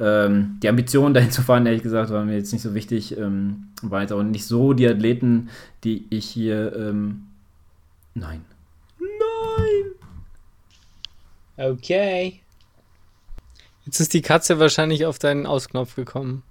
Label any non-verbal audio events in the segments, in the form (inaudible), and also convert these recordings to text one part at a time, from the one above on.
ähm, die Ambition (laughs) dahin zu fahren, ehrlich gesagt, war mir jetzt nicht so wichtig. Ähm, war jetzt auch nicht so die Athleten, die ich hier. Ähm, nein. Nein! Okay. Jetzt ist die Katze wahrscheinlich auf deinen Ausknopf gekommen.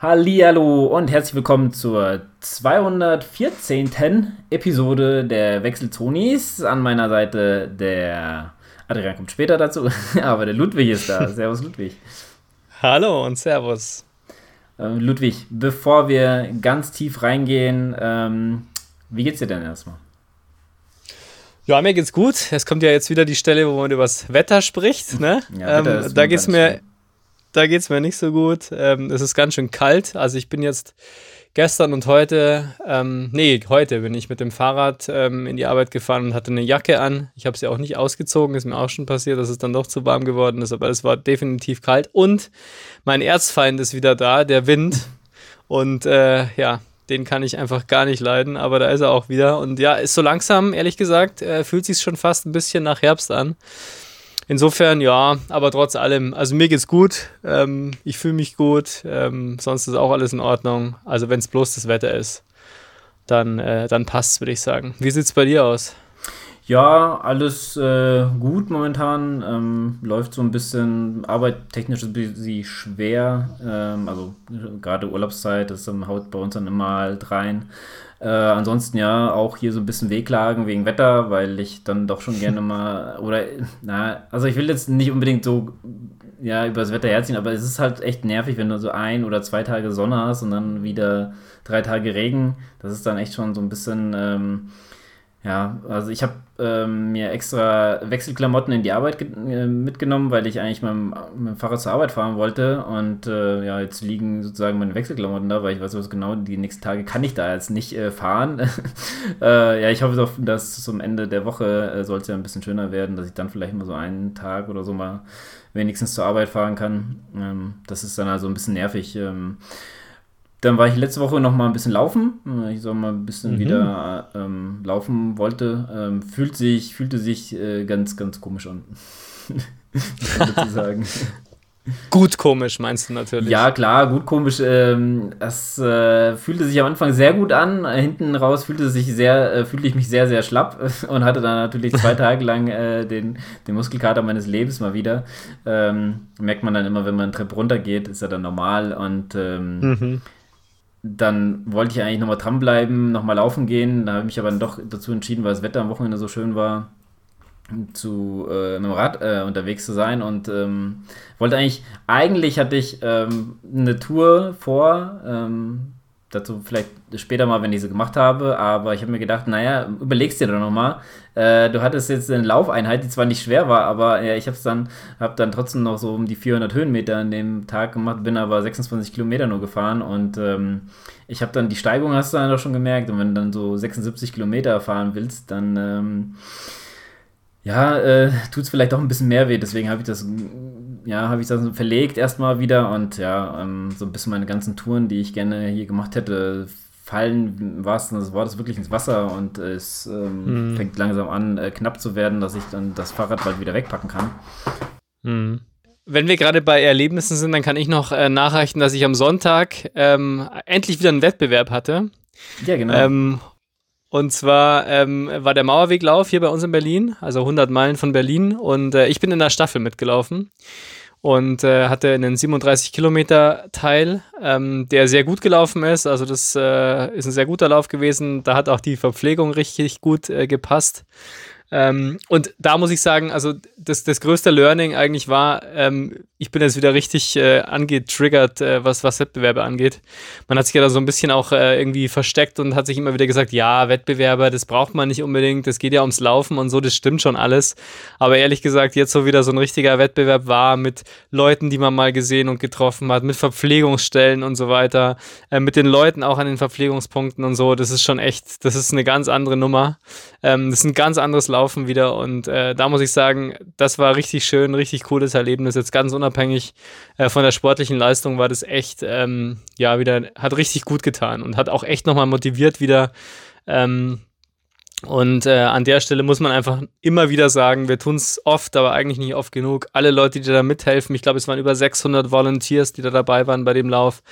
Hallihallo und herzlich willkommen zur 214. Episode der Wechseltonis. An meiner Seite der Adrian kommt später dazu, (laughs) aber der Ludwig ist da. (laughs) Servus Ludwig. Hallo und Servus. Ähm, Ludwig, bevor wir ganz tief reingehen, ähm, wie geht's dir denn erstmal? Ja, mir geht's gut. Es kommt ja jetzt wieder die Stelle, wo man über das Wetter spricht. Ne? Ja, Wetter ähm, da geht's mir da geht es mir nicht so gut. Ähm, es ist ganz schön kalt. Also ich bin jetzt gestern und heute, ähm, nee, heute bin ich mit dem Fahrrad ähm, in die Arbeit gefahren und hatte eine Jacke an. Ich habe sie auch nicht ausgezogen, ist mir auch schon passiert, dass es dann doch zu warm geworden ist, aber es war definitiv kalt. Und mein Erzfeind ist wieder da, der Wind. Und äh, ja, den kann ich einfach gar nicht leiden, aber da ist er auch wieder. Und ja, ist so langsam, ehrlich gesagt, äh, fühlt sich schon fast ein bisschen nach Herbst an. Insofern ja, aber trotz allem, also mir geht's gut, ähm, ich fühle mich gut, ähm, sonst ist auch alles in Ordnung. Also wenn es bloß das Wetter ist, dann, äh, dann passt's, würde ich sagen. Wie sieht's bei dir aus? Ja, alles äh, gut momentan. Ähm, läuft so ein bisschen arbeittechnisch ein bisschen schwer. Ähm, also gerade Urlaubszeit, das haut bei uns dann immer halt rein. Äh, ansonsten ja, auch hier so ein bisschen Wehklagen wegen Wetter, weil ich dann doch schon gerne mal, (laughs) oder, na, also ich will jetzt nicht unbedingt so, ja, über das Wetter herziehen, aber es ist halt echt nervig, wenn du so ein oder zwei Tage Sonne hast und dann wieder drei Tage Regen. Das ist dann echt schon so ein bisschen, ähm, ja, also ich habe ähm, mir extra Wechselklamotten in die Arbeit äh, mitgenommen, weil ich eigentlich mit dem, mit dem, Fahrrad zur Arbeit fahren wollte. Und äh, ja, jetzt liegen sozusagen meine Wechselklamotten da, weil ich weiß was genau, die nächsten Tage kann ich da jetzt nicht äh, fahren. (laughs) äh, ja, ich hoffe doch, dass zum Ende der Woche äh, soll es ja ein bisschen schöner werden, dass ich dann vielleicht mal so einen Tag oder so mal wenigstens zur Arbeit fahren kann. Ähm, das ist dann also ein bisschen nervig. Ähm, dann war ich letzte Woche noch mal ein bisschen laufen. Ich soll mal ein bisschen mhm. wieder ähm, laufen wollte. Ähm, fühlt sich, fühlte sich äh, ganz, ganz komisch an. (laughs) sozusagen. (laughs) Gut komisch, meinst du natürlich? Ja, klar, gut komisch. Ähm, das äh, fühlte sich am Anfang sehr gut an. Hinten raus fühlte sich sehr, äh, fühlte ich mich sehr, sehr schlapp (laughs) und hatte dann natürlich zwei Tage lang äh, den, den Muskelkater meines Lebens mal wieder. Ähm, merkt man dann immer, wenn man einen Trip runtergeht, ist ja dann normal und ähm, mhm dann wollte ich eigentlich nochmal dranbleiben, nochmal laufen gehen. Da habe ich mich aber dann doch dazu entschieden, weil das Wetter am Wochenende so schön war, zu äh, mit dem Rad äh, unterwegs zu sein und ähm, wollte eigentlich, eigentlich hatte ich ähm, eine Tour vor, ähm, dazu vielleicht später mal, wenn ich sie gemacht habe, aber ich habe mir gedacht, naja, überlegst dir doch nochmal. Äh, du hattest jetzt eine Laufeinheit, die zwar nicht schwer war, aber ja, ich habe dann, hab dann trotzdem noch so um die 400 Höhenmeter an dem Tag gemacht, bin aber 26 Kilometer nur gefahren und ähm, ich habe dann die Steigung, hast du dann doch schon gemerkt, und wenn du dann so 76 Kilometer fahren willst, dann ähm, ja, äh, tut es vielleicht auch ein bisschen mehr weh, deswegen habe ich das ja, habe ich das verlegt erstmal wieder und ja, ähm, so ein bisschen meine ganzen Touren, die ich gerne hier gemacht hätte, fallen im wahrsten des Wortes wirklich ins Wasser und es ähm, mhm. fängt langsam an, äh, knapp zu werden, dass ich dann das Fahrrad bald wieder wegpacken kann. Mhm. Wenn wir gerade bei Erlebnissen sind, dann kann ich noch äh, nachreichen, dass ich am Sonntag ähm, endlich wieder einen Wettbewerb hatte. Ja, genau. Ähm, und zwar ähm, war der Mauerweglauf hier bei uns in Berlin, also 100 Meilen von Berlin. Und äh, ich bin in der Staffel mitgelaufen und äh, hatte einen 37 Kilometer Teil, ähm, der sehr gut gelaufen ist. Also das äh, ist ein sehr guter Lauf gewesen. Da hat auch die Verpflegung richtig gut äh, gepasst. Ähm, und da muss ich sagen, also das, das größte Learning eigentlich war, ähm, ich bin jetzt wieder richtig äh, angetriggert, äh, was, was Wettbewerbe angeht. Man hat sich ja da so ein bisschen auch äh, irgendwie versteckt und hat sich immer wieder gesagt, ja, Wettbewerber, das braucht man nicht unbedingt, das geht ja ums Laufen und so, das stimmt schon alles. Aber ehrlich gesagt, jetzt so wieder so ein richtiger Wettbewerb war mit Leuten, die man mal gesehen und getroffen hat, mit Verpflegungsstellen und so weiter, äh, mit den Leuten auch an den Verpflegungspunkten und so, das ist schon echt, das ist eine ganz andere Nummer. Ähm, das ist ein ganz anderes Laufen wieder und äh, da muss ich sagen, das war richtig schön, richtig cooles Erlebnis, jetzt ganz unabhängig unabhängig äh, von der sportlichen Leistung war das echt, ähm, ja, wieder, hat richtig gut getan und hat auch echt nochmal motiviert wieder. Ähm, und äh, an der Stelle muss man einfach immer wieder sagen, wir tun es oft, aber eigentlich nicht oft genug. Alle Leute, die da mithelfen, ich glaube, es waren über 600 Volunteers, die da dabei waren bei dem Lauf.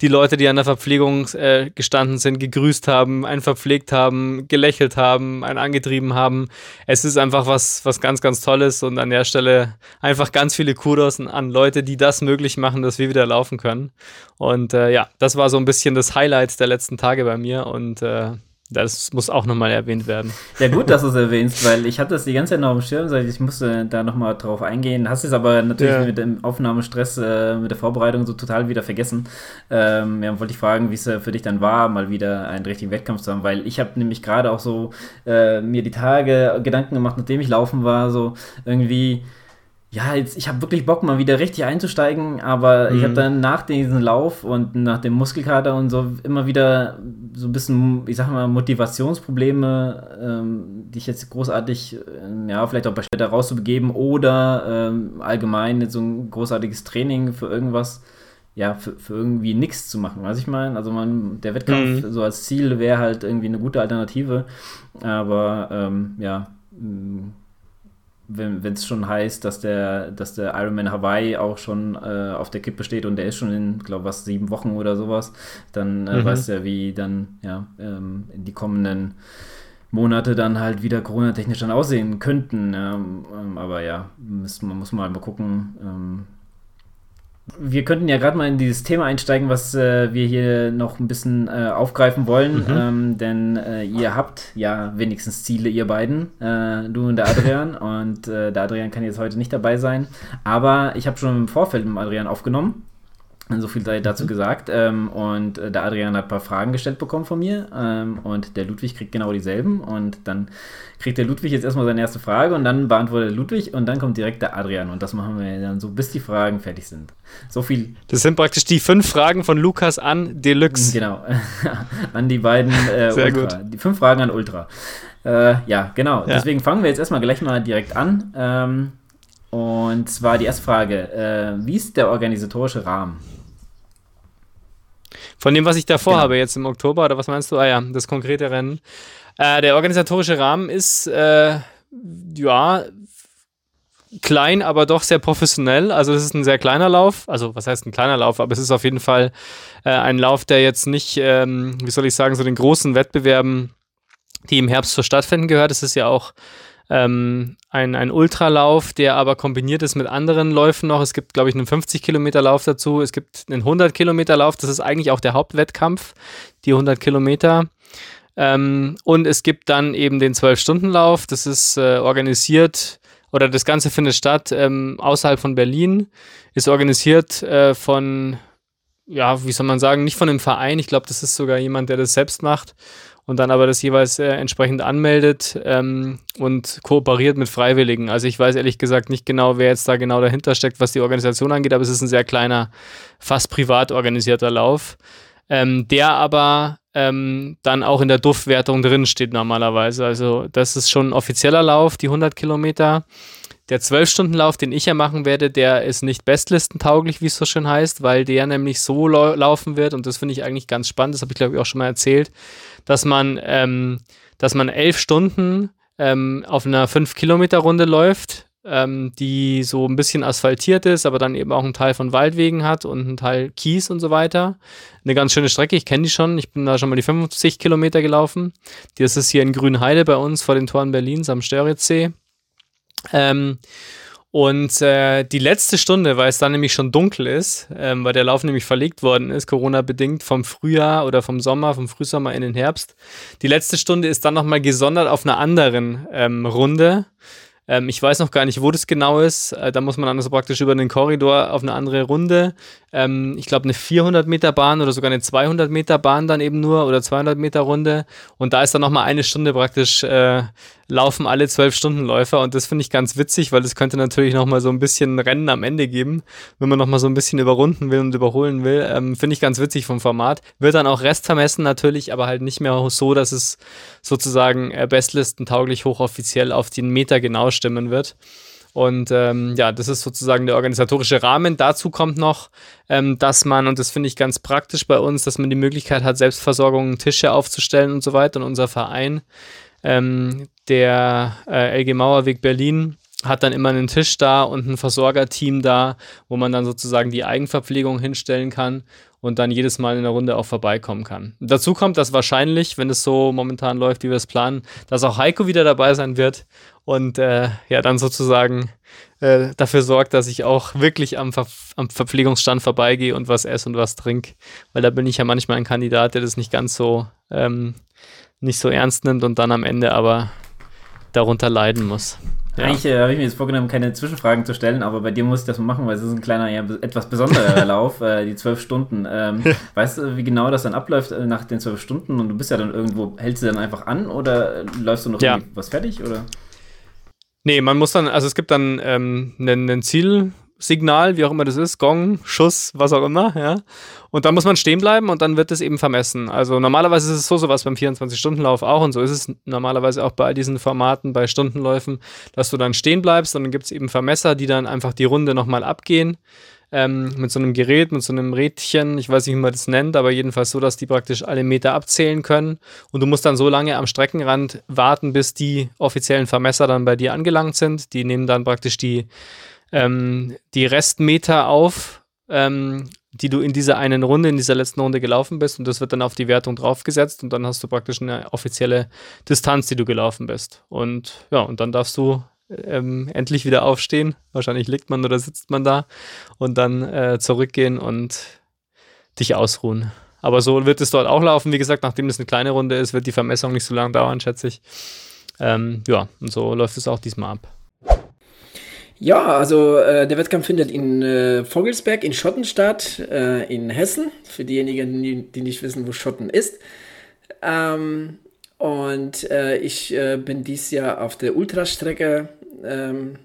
Die Leute, die an der Verpflegung äh, gestanden sind, gegrüßt haben, einen verpflegt haben, gelächelt haben, einen angetrieben haben. Es ist einfach was, was ganz, ganz Tolles und an der Stelle einfach ganz viele Kudos an Leute, die das möglich machen, dass wir wieder laufen können. Und äh, ja, das war so ein bisschen das Highlight der letzten Tage bei mir und äh, das muss auch nochmal erwähnt werden. Ja, gut, dass du es erwähnst, weil ich hatte das die ganze Zeit noch auf dem Schirm, ich musste da nochmal drauf eingehen. Hast es aber natürlich ja. mit dem Aufnahmestress, äh, mit der Vorbereitung so total wieder vergessen. Ähm, ja, wollte ich fragen, wie es äh, für dich dann war, mal wieder einen richtigen Wettkampf zu haben, weil ich habe nämlich gerade auch so äh, mir die Tage Gedanken gemacht, nachdem ich laufen war, so irgendwie ja, jetzt, ich habe wirklich Bock, mal wieder richtig einzusteigen, aber mhm. ich habe dann nach diesem Lauf und nach dem Muskelkater und so immer wieder so ein bisschen, ich sag mal, Motivationsprobleme, ähm, die ich jetzt großartig, äh, ja, vielleicht auch bei später rauszubegeben oder ähm, allgemein so ein großartiges Training für irgendwas, ja, für, für irgendwie nichts zu machen, weiß ich meine. Also man, der Wettkampf mhm. so als Ziel wäre halt irgendwie eine gute Alternative, aber ähm, ja, wenn es schon heißt, dass der, dass der Ironman Hawaii auch schon äh, auf der Kippe steht und der ist schon in, glaube was, sieben Wochen oder sowas, dann äh, mhm. weißt du ja, wie dann ja ähm, in die kommenden Monate dann halt wieder Corona-technisch dann aussehen könnten. Ähm, aber ja, muss, man muss mal, mal gucken, ähm, wir könnten ja gerade mal in dieses Thema einsteigen, was äh, wir hier noch ein bisschen äh, aufgreifen wollen, mhm. ähm, denn äh, ihr habt ja wenigstens Ziele, ihr beiden, äh, du und der Adrian. (laughs) und äh, der Adrian kann jetzt heute nicht dabei sein, aber ich habe schon im Vorfeld mit dem Adrian aufgenommen so viel sei dazu mhm. gesagt. Ähm, und äh, der Adrian hat ein paar Fragen gestellt bekommen von mir. Ähm, und der Ludwig kriegt genau dieselben. Und dann kriegt der Ludwig jetzt erstmal seine erste Frage und dann beantwortet Ludwig und dann kommt direkt der Adrian. Und das machen wir dann so, bis die Fragen fertig sind. So viel. Das sind praktisch die fünf Fragen von Lukas an Deluxe. Genau. (laughs) an die beiden äh, Sehr Ultra. Gut. Die fünf Fragen an Ultra. Äh, ja, genau. Ja. Deswegen fangen wir jetzt erstmal gleich mal direkt an. Ähm, und zwar die erste Frage. Äh, wie ist der organisatorische Rahmen? Von dem, was ich davor genau. habe, jetzt im Oktober, oder was meinst du? Ah ja, das konkrete Rennen. Äh, der organisatorische Rahmen ist, äh, ja, klein, aber doch sehr professionell. Also es ist ein sehr kleiner Lauf. Also was heißt ein kleiner Lauf? Aber es ist auf jeden Fall äh, ein Lauf, der jetzt nicht, ähm, wie soll ich sagen, so den großen Wettbewerben, die im Herbst so stattfinden gehört. Es ist ja auch ähm, ein, ein Ultralauf, der aber kombiniert ist mit anderen Läufen noch. Es gibt, glaube ich, einen 50-Kilometer-Lauf dazu. Es gibt einen 100-Kilometer-Lauf. Das ist eigentlich auch der Hauptwettkampf, die 100 Kilometer. Ähm, und es gibt dann eben den 12-Stunden-Lauf. Das ist äh, organisiert oder das Ganze findet statt ähm, außerhalb von Berlin. Ist organisiert äh, von, ja, wie soll man sagen, nicht von einem Verein. Ich glaube, das ist sogar jemand, der das selbst macht und dann aber das jeweils äh, entsprechend anmeldet ähm, und kooperiert mit Freiwilligen. Also ich weiß ehrlich gesagt nicht genau, wer jetzt da genau dahinter steckt, was die Organisation angeht, aber es ist ein sehr kleiner, fast privat organisierter Lauf, ähm, der aber ähm, dann auch in der Duftwertung drin steht normalerweise. Also das ist schon ein offizieller Lauf, die 100 Kilometer. Der 12-Stunden-Lauf, den ich ja machen werde, der ist nicht bestlistentauglich, wie es so schön heißt, weil der nämlich so laufen wird und das finde ich eigentlich ganz spannend, das habe ich glaube ich auch schon mal erzählt, dass man, ähm, dass man elf Stunden ähm, auf einer 5-Kilometer-Runde läuft, ähm, die so ein bisschen asphaltiert ist, aber dann eben auch einen Teil von Waldwegen hat und einen Teil Kies und so weiter. Eine ganz schöne Strecke, ich kenne die schon. Ich bin da schon mal die 50 Kilometer gelaufen. Das ist hier in Grünheide bei uns vor den Toren Berlins am Störitzsee. Ähm, und äh, die letzte Stunde, weil es dann nämlich schon dunkel ist, ähm, weil der Lauf nämlich verlegt worden ist, Corona-bedingt, vom Frühjahr oder vom Sommer, vom Frühsommer in den Herbst. Die letzte Stunde ist dann nochmal gesondert auf einer anderen ähm, Runde. Ähm, ich weiß noch gar nicht, wo das genau ist. Äh, da muss man dann also praktisch über einen Korridor auf eine andere Runde. Ähm, ich glaube, eine 400 Meter Bahn oder sogar eine 200 Meter Bahn dann eben nur oder 200 Meter Runde. Und da ist dann nochmal eine Stunde praktisch, äh, laufen alle 12 Stundenläufer. Und das finde ich ganz witzig, weil das könnte natürlich nochmal so ein bisschen Rennen am Ende geben, wenn man nochmal so ein bisschen überrunden will und überholen will. Ähm, finde ich ganz witzig vom Format. Wird dann auch Rest vermessen natürlich, aber halt nicht mehr so, dass es sozusagen äh, bestlistentauglich hochoffiziell auf den Meter genau stimmen wird. Und ähm, ja, das ist sozusagen der organisatorische Rahmen. Dazu kommt noch, ähm, dass man, und das finde ich ganz praktisch bei uns, dass man die Möglichkeit hat, Selbstversorgung, Tische aufzustellen und so weiter. Und unser Verein, ähm, der äh, LG Mauerweg Berlin, hat dann immer einen Tisch da und ein Versorgerteam da, wo man dann sozusagen die Eigenverpflegung hinstellen kann und dann jedes Mal in der Runde auch vorbeikommen kann. Dazu kommt, dass wahrscheinlich, wenn es so momentan läuft, wie wir es planen, dass auch Heiko wieder dabei sein wird und äh, ja, dann sozusagen äh, dafür sorgt, dass ich auch wirklich am, Ver am Verpflegungsstand vorbeigehe und was esse und was trinke, weil da bin ich ja manchmal ein Kandidat, der das nicht ganz so ähm, nicht so ernst nimmt und dann am Ende aber darunter leiden muss. Ja. Eigentlich äh, habe ich mir jetzt vorgenommen, keine Zwischenfragen zu stellen, aber bei dir muss ich das mal machen, weil es ist ein kleiner, ja, etwas besonderer (laughs) Lauf, äh, die zwölf Stunden. Ähm, weißt du, wie genau das dann abläuft äh, nach den zwölf Stunden? Und du bist ja dann irgendwo, hältst du dann einfach an oder läufst du noch ja. was fertig? Oder? Nee, man muss dann, also es gibt dann ähm, ein Ziel, Signal, wie auch immer das ist, Gong, Schuss, was auch immer, ja. Und dann muss man stehen bleiben und dann wird es eben vermessen. Also normalerweise ist es so, sowas beim 24-Stunden-Lauf auch und so ist es normalerweise auch bei all diesen Formaten, bei Stundenläufen, dass du dann stehen bleibst und dann gibt es eben Vermesser, die dann einfach die Runde nochmal abgehen. Ähm, mit so einem Gerät, mit so einem Rädchen, ich weiß nicht, wie man das nennt, aber jedenfalls so, dass die praktisch alle Meter abzählen können. Und du musst dann so lange am Streckenrand warten, bis die offiziellen Vermesser dann bei dir angelangt sind. Die nehmen dann praktisch die ähm, die Restmeter auf, ähm, die du in dieser einen Runde, in dieser letzten Runde gelaufen bist und das wird dann auf die Wertung draufgesetzt und dann hast du praktisch eine offizielle Distanz, die du gelaufen bist. Und ja, und dann darfst du ähm, endlich wieder aufstehen. Wahrscheinlich liegt man oder sitzt man da und dann äh, zurückgehen und dich ausruhen. Aber so wird es dort auch laufen. Wie gesagt, nachdem das eine kleine Runde ist, wird die Vermessung nicht so lange dauern, schätze ich. Ähm, ja, und so läuft es auch diesmal ab. Ja, also äh, der Wettkampf findet in äh, Vogelsberg in Schotten statt, äh, in Hessen, für diejenigen, die, die, nicht wissen, wo Schotten ist. Ähm, und äh, ich äh, bin dieses Jahr auf der Ultrastrecke ähm,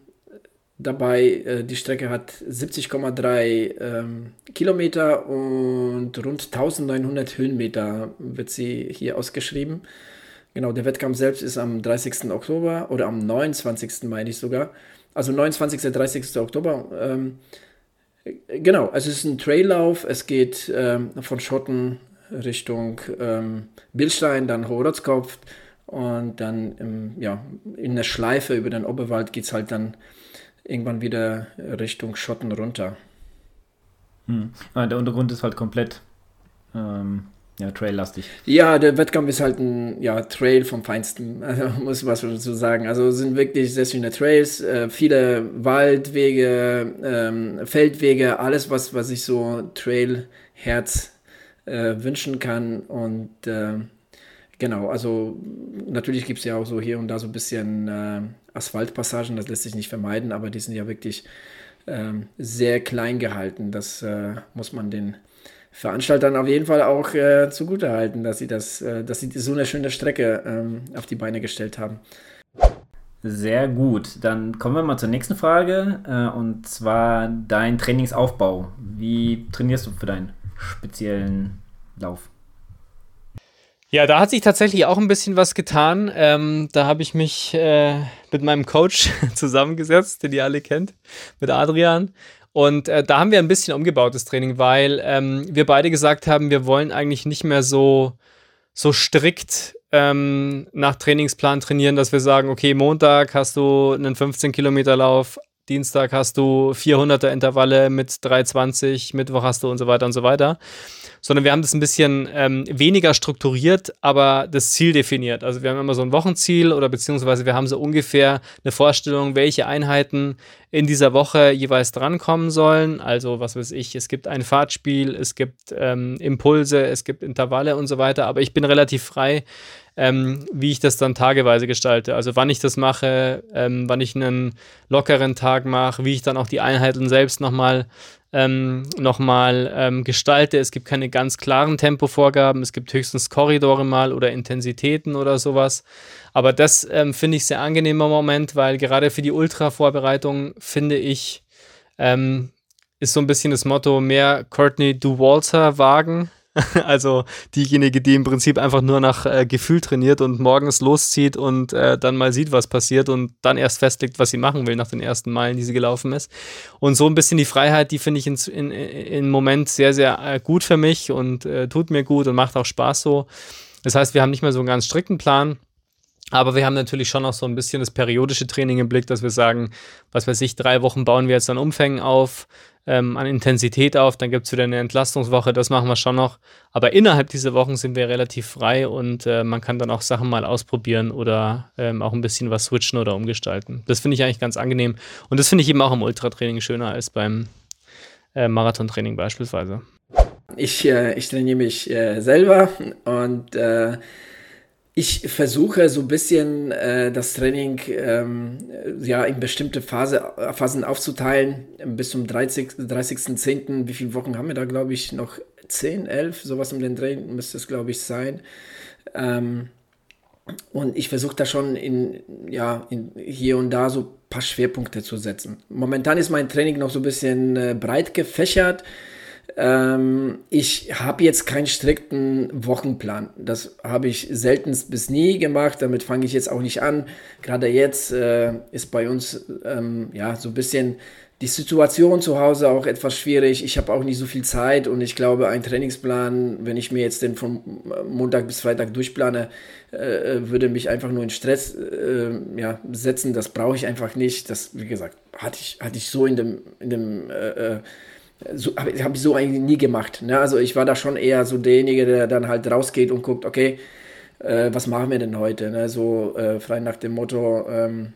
dabei. Äh, die Strecke hat 70,3 ähm, Kilometer und rund 1900 Höhenmeter wird sie hier ausgeschrieben. Genau, der Wettkampf selbst ist am 30. Oktober oder am 29. meine ich sogar also 29. 30. Oktober. Ähm, genau, also es ist ein Traillauf. Es geht ähm, von Schotten Richtung ähm, Billstein, dann Hohrotzkopf und dann im, ja, in der Schleife über den Oberwald geht es halt dann irgendwann wieder Richtung Schotten runter. Hm. Ah, der Untergrund ist halt komplett ähm, ja, traillastig. Ja, der Wettkampf ist halt ein ja, Trail vom Feinsten, (laughs) also muss was dazu sagen. Also sind wirklich sehr schöne Trails, äh, viele Waldwege, ähm, Feldwege, alles, was, was ich so Trailherz äh, wünschen kann. Und äh, genau, also natürlich gibt es ja auch so hier und da so ein bisschen äh, Asphaltpassagen, das lässt sich nicht vermeiden, aber die sind ja wirklich ähm, sehr klein gehalten. Das äh, muss man den Veranstaltern auf jeden Fall auch äh, zugutehalten, dass sie das, äh, dass sie so eine schöne Strecke ähm, auf die Beine gestellt haben. Sehr gut. Dann kommen wir mal zur nächsten Frage äh, und zwar dein Trainingsaufbau. Wie trainierst du für deinen speziellen Lauf? Ja, da hat sich tatsächlich auch ein bisschen was getan. Ähm, da habe ich mich äh, mit meinem Coach (laughs) zusammengesetzt, den ihr alle kennt, mit Adrian. Und äh, da haben wir ein bisschen umgebaut, das Training, weil ähm, wir beide gesagt haben, wir wollen eigentlich nicht mehr so, so strikt ähm, nach Trainingsplan trainieren, dass wir sagen, okay, Montag hast du einen 15 Kilometer Lauf, Dienstag hast du 400er Intervalle mit 320, Mittwoch hast du und so weiter und so weiter sondern wir haben das ein bisschen ähm, weniger strukturiert, aber das Ziel definiert. Also wir haben immer so ein Wochenziel oder beziehungsweise wir haben so ungefähr eine Vorstellung, welche Einheiten in dieser Woche jeweils drankommen sollen. Also was weiß ich, es gibt ein Fahrtspiel, es gibt ähm, Impulse, es gibt Intervalle und so weiter, aber ich bin relativ frei, ähm, wie ich das dann tageweise gestalte. Also wann ich das mache, ähm, wann ich einen lockeren Tag mache, wie ich dann auch die Einheiten selbst nochmal ähm, nochmal ähm, gestalte. Es gibt keine ganz klaren Tempovorgaben, es gibt höchstens Korridore mal oder Intensitäten oder sowas. Aber das ähm, finde ich sehr angenehm im Moment, weil gerade für die Ultra-Vorbereitung finde ich, ähm, ist so ein bisschen das Motto mehr Courtney Du Walter wagen (laughs) also diejenige, die im Prinzip einfach nur nach äh, Gefühl trainiert und morgens loszieht und äh, dann mal sieht, was passiert und dann erst festlegt, was sie machen will nach den ersten Meilen, die sie gelaufen ist. Und so ein bisschen die Freiheit, die finde ich in, in, im Moment sehr, sehr äh, gut für mich und äh, tut mir gut und macht auch Spaß so. Das heißt, wir haben nicht mehr so einen ganz strikten Plan. Aber wir haben natürlich schon auch so ein bisschen das periodische Training im Blick, dass wir sagen, was weiß ich, drei Wochen bauen wir jetzt an Umfängen auf, ähm, an Intensität auf, dann gibt es wieder eine Entlastungswoche, das machen wir schon noch. Aber innerhalb dieser Wochen sind wir relativ frei und äh, man kann dann auch Sachen mal ausprobieren oder ähm, auch ein bisschen was switchen oder umgestalten. Das finde ich eigentlich ganz angenehm. Und das finde ich eben auch im Ultratraining schöner als beim äh, Marathontraining beispielsweise. Ich, äh, ich trainiere mich äh, selber und äh, ich versuche so ein bisschen äh, das Training ähm, ja in bestimmte Phase, Phasen aufzuteilen. Bis zum 30.10. 30 Wie viele Wochen haben wir da, glaube ich, noch 10, 11, sowas um den Dreh müsste es, glaube ich, sein. Ähm, und ich versuche da schon in, ja, in hier und da so ein paar Schwerpunkte zu setzen. Momentan ist mein Training noch so ein bisschen äh, breit gefächert. Ähm, ich habe jetzt keinen strikten Wochenplan. Das habe ich seltenst bis nie gemacht. Damit fange ich jetzt auch nicht an. Gerade jetzt äh, ist bei uns ähm, ja so ein bisschen die Situation zu Hause auch etwas schwierig. Ich habe auch nicht so viel Zeit und ich glaube, ein Trainingsplan, wenn ich mir jetzt den von Montag bis Freitag durchplane, äh, würde mich einfach nur in Stress äh, ja, setzen. Das brauche ich einfach nicht. Das, wie gesagt, hatte ich, hatte ich so in dem, in dem äh, äh so, habe hab ich so eigentlich nie gemacht. Ne? Also ich war da schon eher so derjenige, der dann halt rausgeht und guckt, okay, äh, was machen wir denn heute? Ne? So äh, frei nach dem Motto, ähm,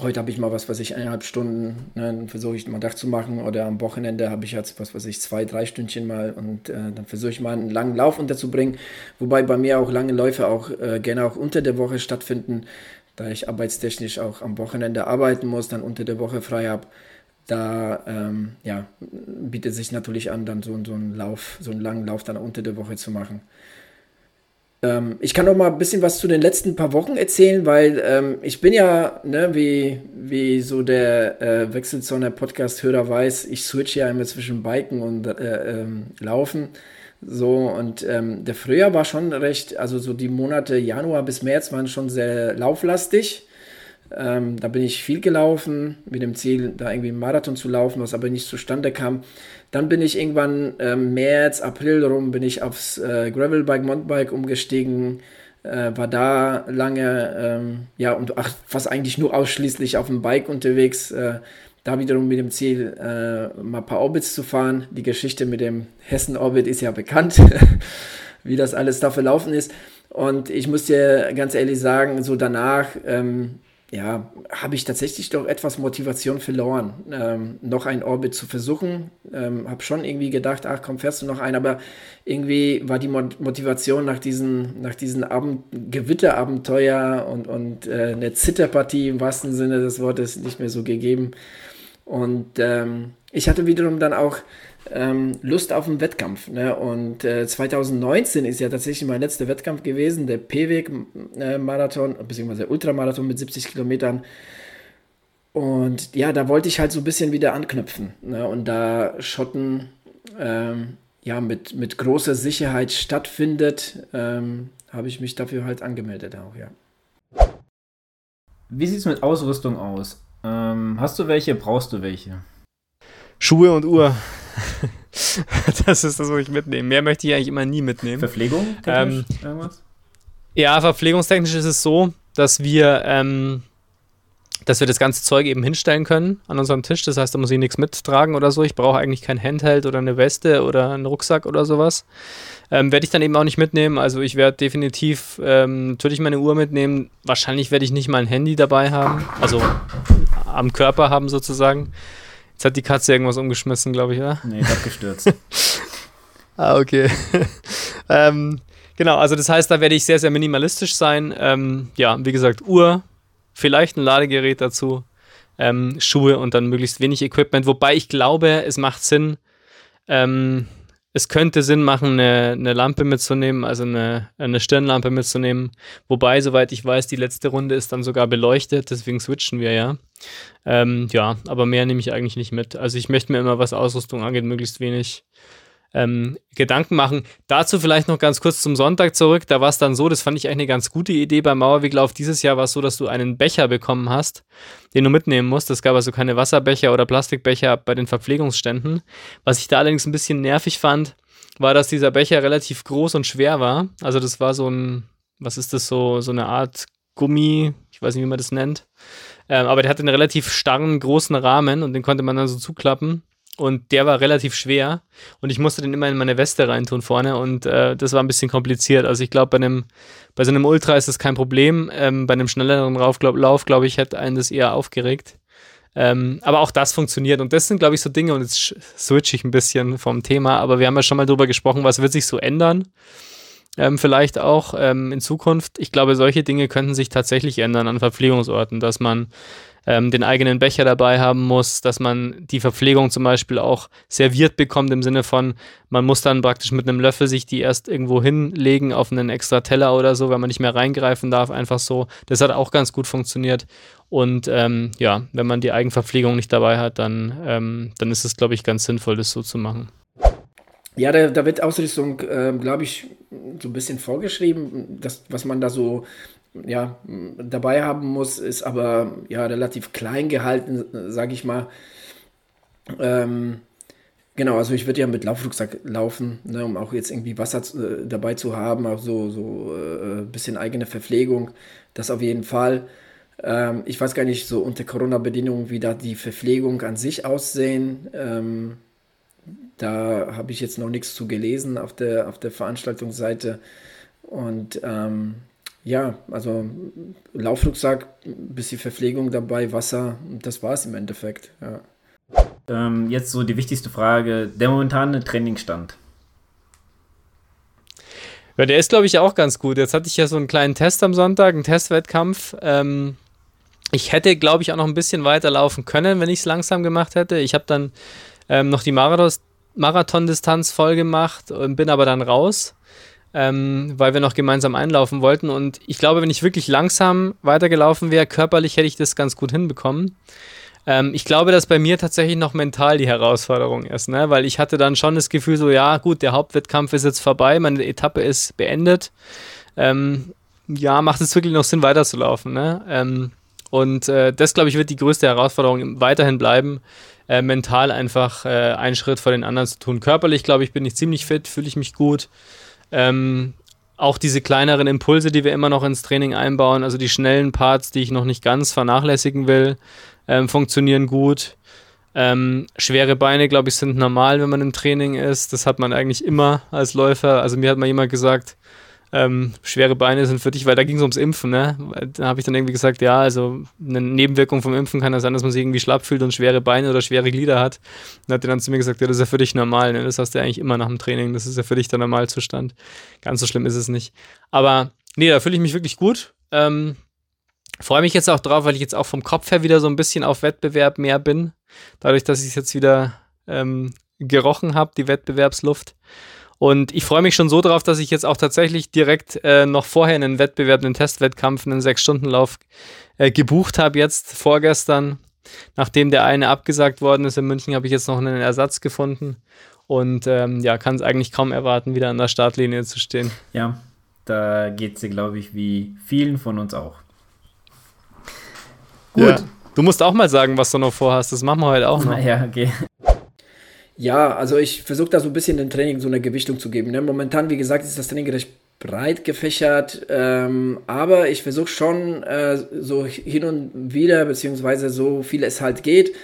heute habe ich mal was, was ich eineinhalb Stunden, ne, dann versuche ich mal Dach zu machen oder am Wochenende habe ich jetzt was, was ich zwei, drei Stündchen mal und äh, dann versuche ich mal einen langen Lauf unterzubringen, wobei bei mir auch lange Läufe auch äh, gerne auch unter der Woche stattfinden, da ich arbeitstechnisch auch am Wochenende arbeiten muss, dann unter der Woche frei habe da ähm, ja, bietet sich natürlich an, dann so, so einen Lauf, so einen langen Lauf dann unter der Woche zu machen. Ähm, ich kann noch mal ein bisschen was zu den letzten paar Wochen erzählen, weil ähm, ich bin ja, ne, wie, wie so der äh, Wechselzone Podcast-Hörer weiß, ich switch ja immer zwischen Biken und äh, ähm, Laufen. So, und ähm, der Frühjahr war schon recht, also so die Monate Januar bis März waren schon sehr lauflastig. Ähm, da bin ich viel gelaufen, mit dem Ziel, da irgendwie einen Marathon zu laufen, was aber nicht zustande kam. Dann bin ich irgendwann ähm, März, April rum, bin ich aufs äh, Gravelbike, Mountainbike umgestiegen, äh, war da lange, ähm, ja, und ach, fast eigentlich nur ausschließlich auf dem Bike unterwegs. Äh, da wiederum mit dem Ziel, äh, mal ein paar Orbits zu fahren. Die Geschichte mit dem Hessen-Orbit ist ja bekannt, (laughs) wie das alles da verlaufen ist. Und ich muss dir ganz ehrlich sagen, so danach, ähm, ja, habe ich tatsächlich doch etwas Motivation verloren, ähm, noch ein Orbit zu versuchen. Ähm, habe schon irgendwie gedacht, ach komm, fährst du noch ein, aber irgendwie war die Motivation nach diesen, nach diesen Gewitterabenteuer und, und äh, eine Zitterpartie im wahrsten Sinne des Wortes nicht mehr so gegeben. Und ähm, ich hatte wiederum dann auch ähm, Lust auf einen Wettkampf. Ne? Und äh, 2019 ist ja tatsächlich mein letzter Wettkampf gewesen, der P-Weg-Marathon, äh, beziehungsweise Ultramarathon mit 70 Kilometern. Und ja, da wollte ich halt so ein bisschen wieder anknüpfen. Ne? Und da Schotten ähm, ja mit, mit großer Sicherheit stattfindet, ähm, habe ich mich dafür halt angemeldet auch, ja. Wie sieht es mit Ausrüstung aus? Ähm, hast du welche? Brauchst du welche? Schuhe und Uhr. (laughs) das ist das, was ich mitnehme. Mehr möchte ich eigentlich immer nie mitnehmen. Verpflegung? Ähm, irgendwas? Ja, verpflegungstechnisch ist es so, dass wir, ähm, dass wir das ganze Zeug eben hinstellen können an unserem Tisch. Das heißt, da muss ich nichts mittragen oder so. Ich brauche eigentlich kein Handheld oder eine Weste oder einen Rucksack oder sowas. Ähm, werde ich dann eben auch nicht mitnehmen. Also ich werde definitiv ähm, natürlich meine Uhr mitnehmen. Wahrscheinlich werde ich nicht mal ein Handy dabei haben. Also am Körper haben sozusagen. Jetzt hat die Katze irgendwas umgeschmissen, glaube ich, oder? Nee, hat gestürzt. (laughs) ah, okay. (laughs) ähm, Genau, also das heißt, da werde ich sehr, sehr minimalistisch sein. Ähm, ja, wie gesagt, Uhr, vielleicht ein Ladegerät dazu, ähm, Schuhe und dann möglichst wenig Equipment. Wobei ich glaube, es macht Sinn, ähm, es könnte Sinn machen, eine, eine Lampe mitzunehmen, also eine, eine Stirnlampe mitzunehmen. Wobei, soweit ich weiß, die letzte Runde ist dann sogar beleuchtet, deswegen switchen wir ja. Ähm, ja, aber mehr nehme ich eigentlich nicht mit. Also ich möchte mir immer, was Ausrüstung angeht, möglichst wenig ähm, Gedanken machen. Dazu vielleicht noch ganz kurz zum Sonntag zurück. Da war es dann so, das fand ich eigentlich eine ganz gute Idee beim Mauerweglauf. Dieses Jahr war es so, dass du einen Becher bekommen hast, den du mitnehmen musst. Es gab also keine Wasserbecher oder Plastikbecher bei den Verpflegungsständen. Was ich da allerdings ein bisschen nervig fand, war, dass dieser Becher relativ groß und schwer war. Also das war so ein, was ist das so, so eine Art Gummi, ich weiß nicht, wie man das nennt. Ähm, aber der hatte einen relativ starren, großen Rahmen und den konnte man dann so zuklappen und der war relativ schwer und ich musste den immer in meine Weste reintun vorne und äh, das war ein bisschen kompliziert. Also ich glaube, bei einem bei so einem Ultra ist das kein Problem. Ähm, bei einem schnelleren Lauf, glaube glaub ich, hätte einen das eher aufgeregt. Ähm, aber auch das funktioniert und das sind, glaube ich, so Dinge und jetzt switche ich ein bisschen vom Thema, aber wir haben ja schon mal drüber gesprochen, was wird sich so ändern. Ähm, vielleicht auch ähm, in Zukunft. Ich glaube, solche Dinge könnten sich tatsächlich ändern an Verpflegungsorten, dass man ähm, den eigenen Becher dabei haben muss, dass man die Verpflegung zum Beispiel auch serviert bekommt im Sinne von, man muss dann praktisch mit einem Löffel sich die erst irgendwo hinlegen auf einen extra Teller oder so, weil man nicht mehr reingreifen darf, einfach so. Das hat auch ganz gut funktioniert. Und ähm, ja, wenn man die Eigenverpflegung nicht dabei hat, dann, ähm, dann ist es, glaube ich, ganz sinnvoll, das so zu machen. Ja, da, da wird Ausrüstung, äh, glaube ich, so ein bisschen vorgeschrieben, das, was man da so ja, dabei haben muss, ist aber ja relativ klein gehalten, sage ich mal. Ähm, genau, also ich würde ja mit Laufrucksack laufen, ne, um auch jetzt irgendwie Wasser äh, dabei zu haben, auch so, so äh, bisschen eigene Verpflegung, das auf jeden Fall. Ähm, ich weiß gar nicht so unter Corona-Bedingungen, wie da die Verpflegung an sich aussehen. Ähm, da habe ich jetzt noch nichts zu gelesen auf der, auf der Veranstaltungsseite. Und ähm, ja, also Laufrucksack, bisschen Verpflegung dabei, Wasser, das war es im Endeffekt. Ja. Ähm, jetzt so die wichtigste Frage: der momentane Trainingsstand. Ja, der ist, glaube ich, auch ganz gut. Jetzt hatte ich ja so einen kleinen Test am Sonntag, einen Testwettkampf. Ähm, ich hätte, glaube ich, auch noch ein bisschen weiter laufen können, wenn ich es langsam gemacht hätte. Ich habe dann ähm, noch die Marathon-Distanz voll gemacht und bin aber dann raus ähm, weil wir noch gemeinsam einlaufen wollten. Und ich glaube, wenn ich wirklich langsam weitergelaufen wäre, körperlich hätte ich das ganz gut hinbekommen. Ähm, ich glaube, dass bei mir tatsächlich noch mental die Herausforderung ist, ne? weil ich hatte dann schon das Gefühl, so ja, gut, der Hauptwettkampf ist jetzt vorbei, meine Etappe ist beendet. Ähm, ja, macht es wirklich noch Sinn, weiterzulaufen. Ne? Ähm, und äh, das, glaube ich, wird die größte Herausforderung weiterhin bleiben, äh, mental einfach äh, einen Schritt vor den anderen zu tun. Körperlich, glaube ich, bin ich ziemlich fit, fühle ich mich gut. Ähm, auch diese kleineren Impulse, die wir immer noch ins Training einbauen, also die schnellen Parts, die ich noch nicht ganz vernachlässigen will, ähm, funktionieren gut. Ähm, schwere Beine, glaube ich, sind normal, wenn man im Training ist. Das hat man eigentlich immer als Läufer. Also mir hat mal jemand gesagt, ähm, schwere Beine sind für dich, weil da ging es ums Impfen, ne? Da habe ich dann irgendwie gesagt, ja, also eine Nebenwirkung vom Impfen kann ja sein, dass man sich irgendwie schlapp fühlt und schwere Beine oder schwere Glieder hat. Und hat er dann zu mir gesagt, ja, das ist ja für dich normal, ne? Das hast du ja eigentlich immer nach dem Training, das ist ja für dich der Normalzustand. Ganz so schlimm ist es nicht. Aber nee, da fühle ich mich wirklich gut. Ähm, Freue mich jetzt auch drauf, weil ich jetzt auch vom Kopf her wieder so ein bisschen auf Wettbewerb mehr bin. Dadurch, dass ich es jetzt wieder ähm, gerochen habe, die Wettbewerbsluft. Und ich freue mich schon so drauf, dass ich jetzt auch tatsächlich direkt äh, noch vorher einen Wettbewerb, einen Testwettkampf, einen Sechs-Stunden-Lauf äh, gebucht habe, jetzt vorgestern. Nachdem der eine abgesagt worden ist in München, habe ich jetzt noch einen Ersatz gefunden. Und ähm, ja, kann es eigentlich kaum erwarten, wieder an der Startlinie zu stehen. Ja, da geht es dir, glaube ich, wie vielen von uns auch. Gut. Ja. Du musst auch mal sagen, was du noch vorhast. Das machen wir heute auch noch. (laughs) Ja, okay. Ja, also ich versuche da so ein bisschen dem Training so eine Gewichtung zu geben. Ne? Momentan, wie gesagt, ist das Training recht breit gefächert, ähm, aber ich versuche schon äh, so hin und wieder, beziehungsweise so viel es halt geht,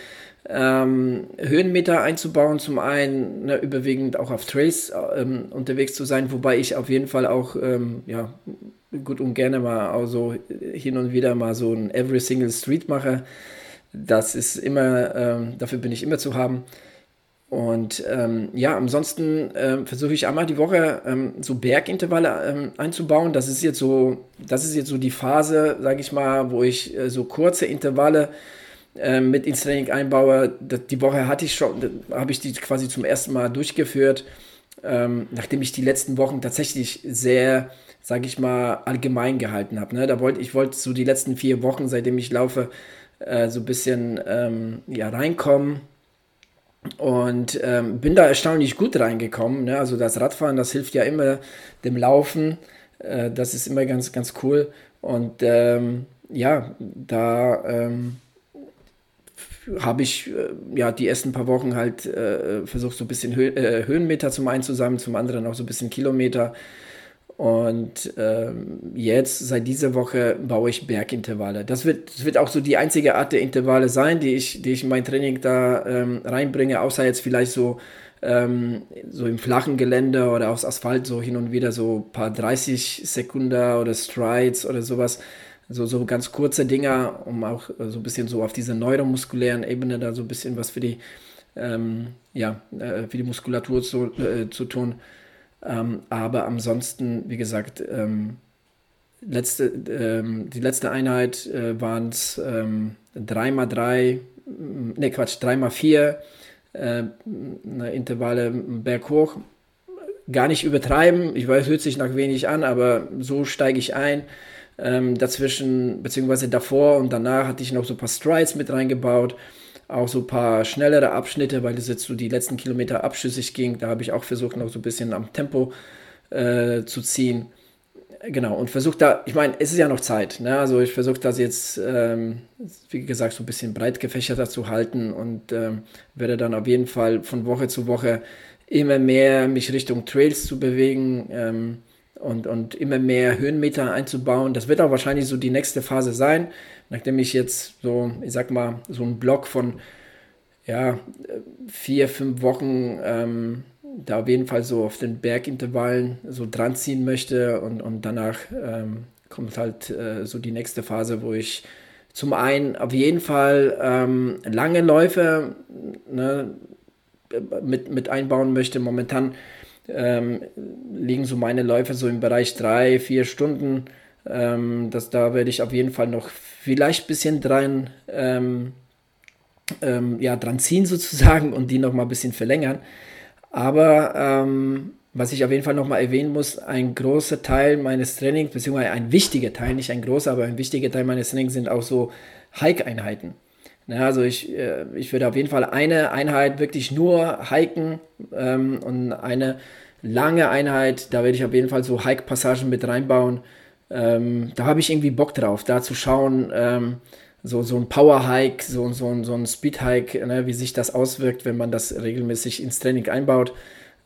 ähm, Höhenmeter einzubauen, zum einen ne, überwiegend auch auf Trails ähm, unterwegs zu sein, wobei ich auf jeden Fall auch ähm, ja, gut und gerne mal also hin und wieder mal so ein Every Single Street mache. Das ist immer, ähm, dafür bin ich immer zu haben. Und ähm, ja, ansonsten äh, versuche ich einmal die Woche ähm, so Bergintervalle ähm, einzubauen. Das ist jetzt so, das ist jetzt so die Phase, sage ich mal, wo ich äh, so kurze Intervalle äh, mit ins Training einbaue. Das, die Woche hatte ich schon, habe ich die quasi zum ersten Mal durchgeführt, ähm, nachdem ich die letzten Wochen tatsächlich sehr, sage ich mal, allgemein gehalten habe. Ne? Da wollte ich wollte so die letzten vier Wochen, seitdem ich laufe, äh, so ein bisschen ähm, ja, reinkommen und ähm, bin da erstaunlich gut reingekommen. Ne? Also das Radfahren, das hilft ja immer dem Laufen. Äh, das ist immer ganz, ganz cool. Und ähm, ja, da ähm, habe ich äh, ja die ersten paar Wochen halt äh, versucht, so ein bisschen Hö äh, Höhenmeter zum einen zusammen, zum anderen auch so ein bisschen Kilometer. Und ähm, jetzt, seit dieser Woche, baue ich Bergintervalle. Das wird, das wird auch so die einzige Art der Intervalle sein, die ich, die ich in mein Training da ähm, reinbringe, außer jetzt vielleicht so, ähm, so im flachen Gelände oder aufs Asphalt so hin und wieder so ein paar 30 Sekunden oder Strides oder sowas. So, so ganz kurze Dinger, um auch so ein bisschen so auf dieser neuromuskulären Ebene da so ein bisschen was für die, ähm, ja, äh, für die Muskulatur zu, äh, zu tun. Ähm, aber ansonsten, wie gesagt, ähm, letzte, ähm, die letzte Einheit äh, waren es 3x3, ne Quatsch, 3x4 äh, Intervalle berghoch. Gar nicht übertreiben, ich weiß, hört sich nach wenig an, aber so steige ich ein. Ähm, dazwischen, beziehungsweise davor und danach hatte ich noch so ein paar Strides mit reingebaut auch so ein paar schnellere Abschnitte, weil es jetzt so die letzten Kilometer abschüssig ging. Da habe ich auch versucht, noch so ein bisschen am Tempo äh, zu ziehen. Genau, und versucht da, ich meine, es ist ja noch Zeit, ne? also ich versuche das jetzt, ähm, wie gesagt, so ein bisschen breit gefächerter zu halten und ähm, werde dann auf jeden Fall von Woche zu Woche immer mehr mich Richtung Trails zu bewegen ähm, und, und immer mehr Höhenmeter einzubauen. Das wird auch wahrscheinlich so die nächste Phase sein nachdem ich jetzt so, ich sag mal, so einen Block von ja, vier, fünf Wochen ähm, da auf jeden Fall so auf den Bergintervallen so dran ziehen möchte und, und danach ähm, kommt halt äh, so die nächste Phase, wo ich zum einen auf jeden Fall ähm, lange Läufe ne, mit, mit einbauen möchte. Momentan ähm, liegen so meine Läufe so im Bereich drei, vier Stunden. Ähm, das, da werde ich auf jeden Fall noch vielleicht ein bisschen dran, ähm, ähm, ja, dran ziehen sozusagen und die noch mal ein bisschen verlängern. Aber ähm, was ich auf jeden Fall noch mal erwähnen muss, ein großer Teil meines Trainings, beziehungsweise ein wichtiger Teil, nicht ein großer, aber ein wichtiger Teil meines Trainings sind auch so Hike-Einheiten. also ich, äh, ich würde auf jeden Fall eine Einheit wirklich nur hiken ähm, und eine lange Einheit, da werde ich auf jeden Fall so Hike-Passagen mit reinbauen, ähm, da habe ich irgendwie Bock drauf, da zu schauen, ähm, so, so ein Power-Hike, so, so, so ein Speed-Hike, ne, wie sich das auswirkt, wenn man das regelmäßig ins Training einbaut.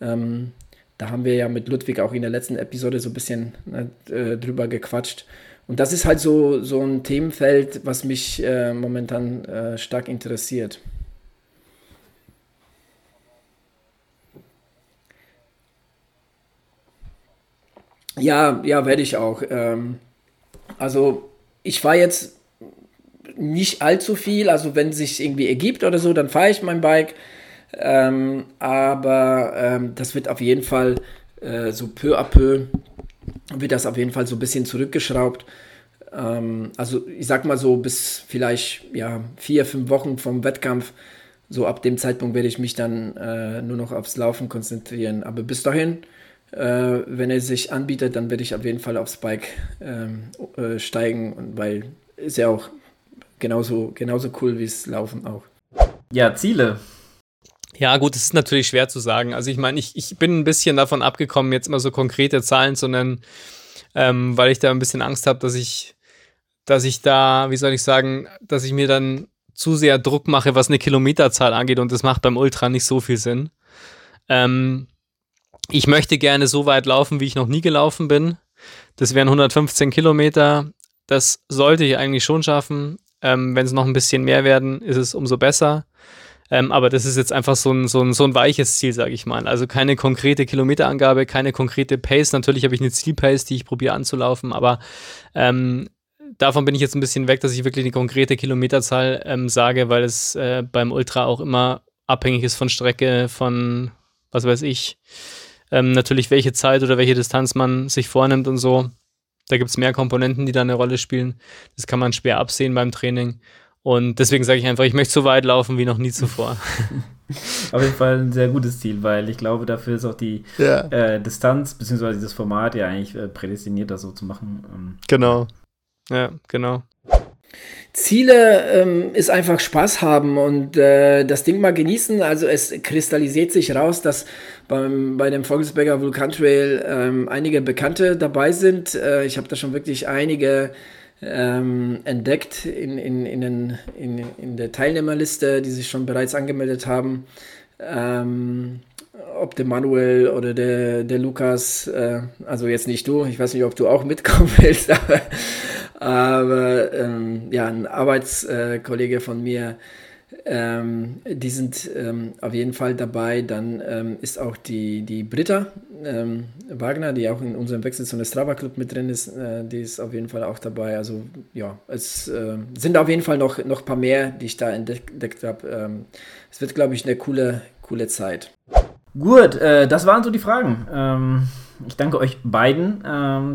Ähm, da haben wir ja mit Ludwig auch in der letzten Episode so ein bisschen ne, äh, drüber gequatscht. Und das ist halt so, so ein Themenfeld, was mich äh, momentan äh, stark interessiert. Ja, ja, werde ich auch. Ähm, also ich fahre jetzt nicht allzu viel, also wenn es sich irgendwie ergibt oder so, dann fahre ich mein Bike. Ähm, aber ähm, das wird auf jeden Fall äh, so peu à peu, wird das auf jeden Fall so ein bisschen zurückgeschraubt. Ähm, also ich sag mal so bis vielleicht ja, vier, fünf Wochen vom Wettkampf. So ab dem Zeitpunkt werde ich mich dann äh, nur noch aufs Laufen konzentrieren. Aber bis dahin äh, wenn er sich anbietet, dann werde ich auf jeden Fall aufs Bike ähm, äh, steigen, und weil ist ja auch genauso, genauso cool wie es Laufen auch. Ja, Ziele. Ja, gut, es ist natürlich schwer zu sagen. Also ich meine, ich, ich bin ein bisschen davon abgekommen, jetzt immer so konkrete Zahlen zu nennen, ähm, weil ich da ein bisschen Angst habe, dass ich, dass ich da, wie soll ich sagen, dass ich mir dann zu sehr Druck mache, was eine Kilometerzahl angeht und das macht beim Ultra nicht so viel Sinn. Ähm, ich möchte gerne so weit laufen, wie ich noch nie gelaufen bin. Das wären 115 Kilometer. Das sollte ich eigentlich schon schaffen. Ähm, Wenn es noch ein bisschen mehr werden, ist es umso besser. Ähm, aber das ist jetzt einfach so ein, so ein, so ein weiches Ziel, sage ich mal. Also keine konkrete Kilometerangabe, keine konkrete Pace. Natürlich habe ich eine Zielpace, die ich probiere anzulaufen, aber ähm, davon bin ich jetzt ein bisschen weg, dass ich wirklich eine konkrete Kilometerzahl ähm, sage, weil es äh, beim Ultra auch immer abhängig ist von Strecke, von was weiß ich. Ähm, natürlich, welche Zeit oder welche Distanz man sich vornimmt und so. Da gibt es mehr Komponenten, die da eine Rolle spielen. Das kann man schwer absehen beim Training. Und deswegen sage ich einfach, ich möchte so weit laufen wie noch nie zuvor. (laughs) Auf jeden Fall ein sehr gutes Ziel, weil ich glaube, dafür ist auch die ja. äh, Distanz bzw. dieses Format ja eigentlich äh, prädestiniert, das so zu machen. Genau. Ja, genau. Ziele ähm, ist einfach Spaß haben und äh, das Ding mal genießen. Also es kristallisiert sich raus, dass beim, bei dem Volksberger Vulkantrail ähm, einige Bekannte dabei sind. Äh, ich habe da schon wirklich einige ähm, entdeckt in, in, in, den, in, in der Teilnehmerliste, die sich schon bereits angemeldet haben. Ähm, ob der Manuel oder der, der Lukas, äh, also jetzt nicht du, ich weiß nicht, ob du auch mitkommen (laughs) willst, aber, aber ähm, ja, ein Arbeitskollege von mir, ähm, die sind ähm, auf jeden Fall dabei. Dann ähm, ist auch die, die Britta ähm, Wagner, die auch in unserem Wechsel zu der Strava Club mit drin ist, äh, die ist auf jeden Fall auch dabei. Also ja, es äh, sind auf jeden Fall noch, noch ein paar mehr, die ich da entdeckt habe. Ähm, es wird, glaube ich, eine coole, coole Zeit. Gut, äh, das waren so die Fragen. Ähm, ich danke euch beiden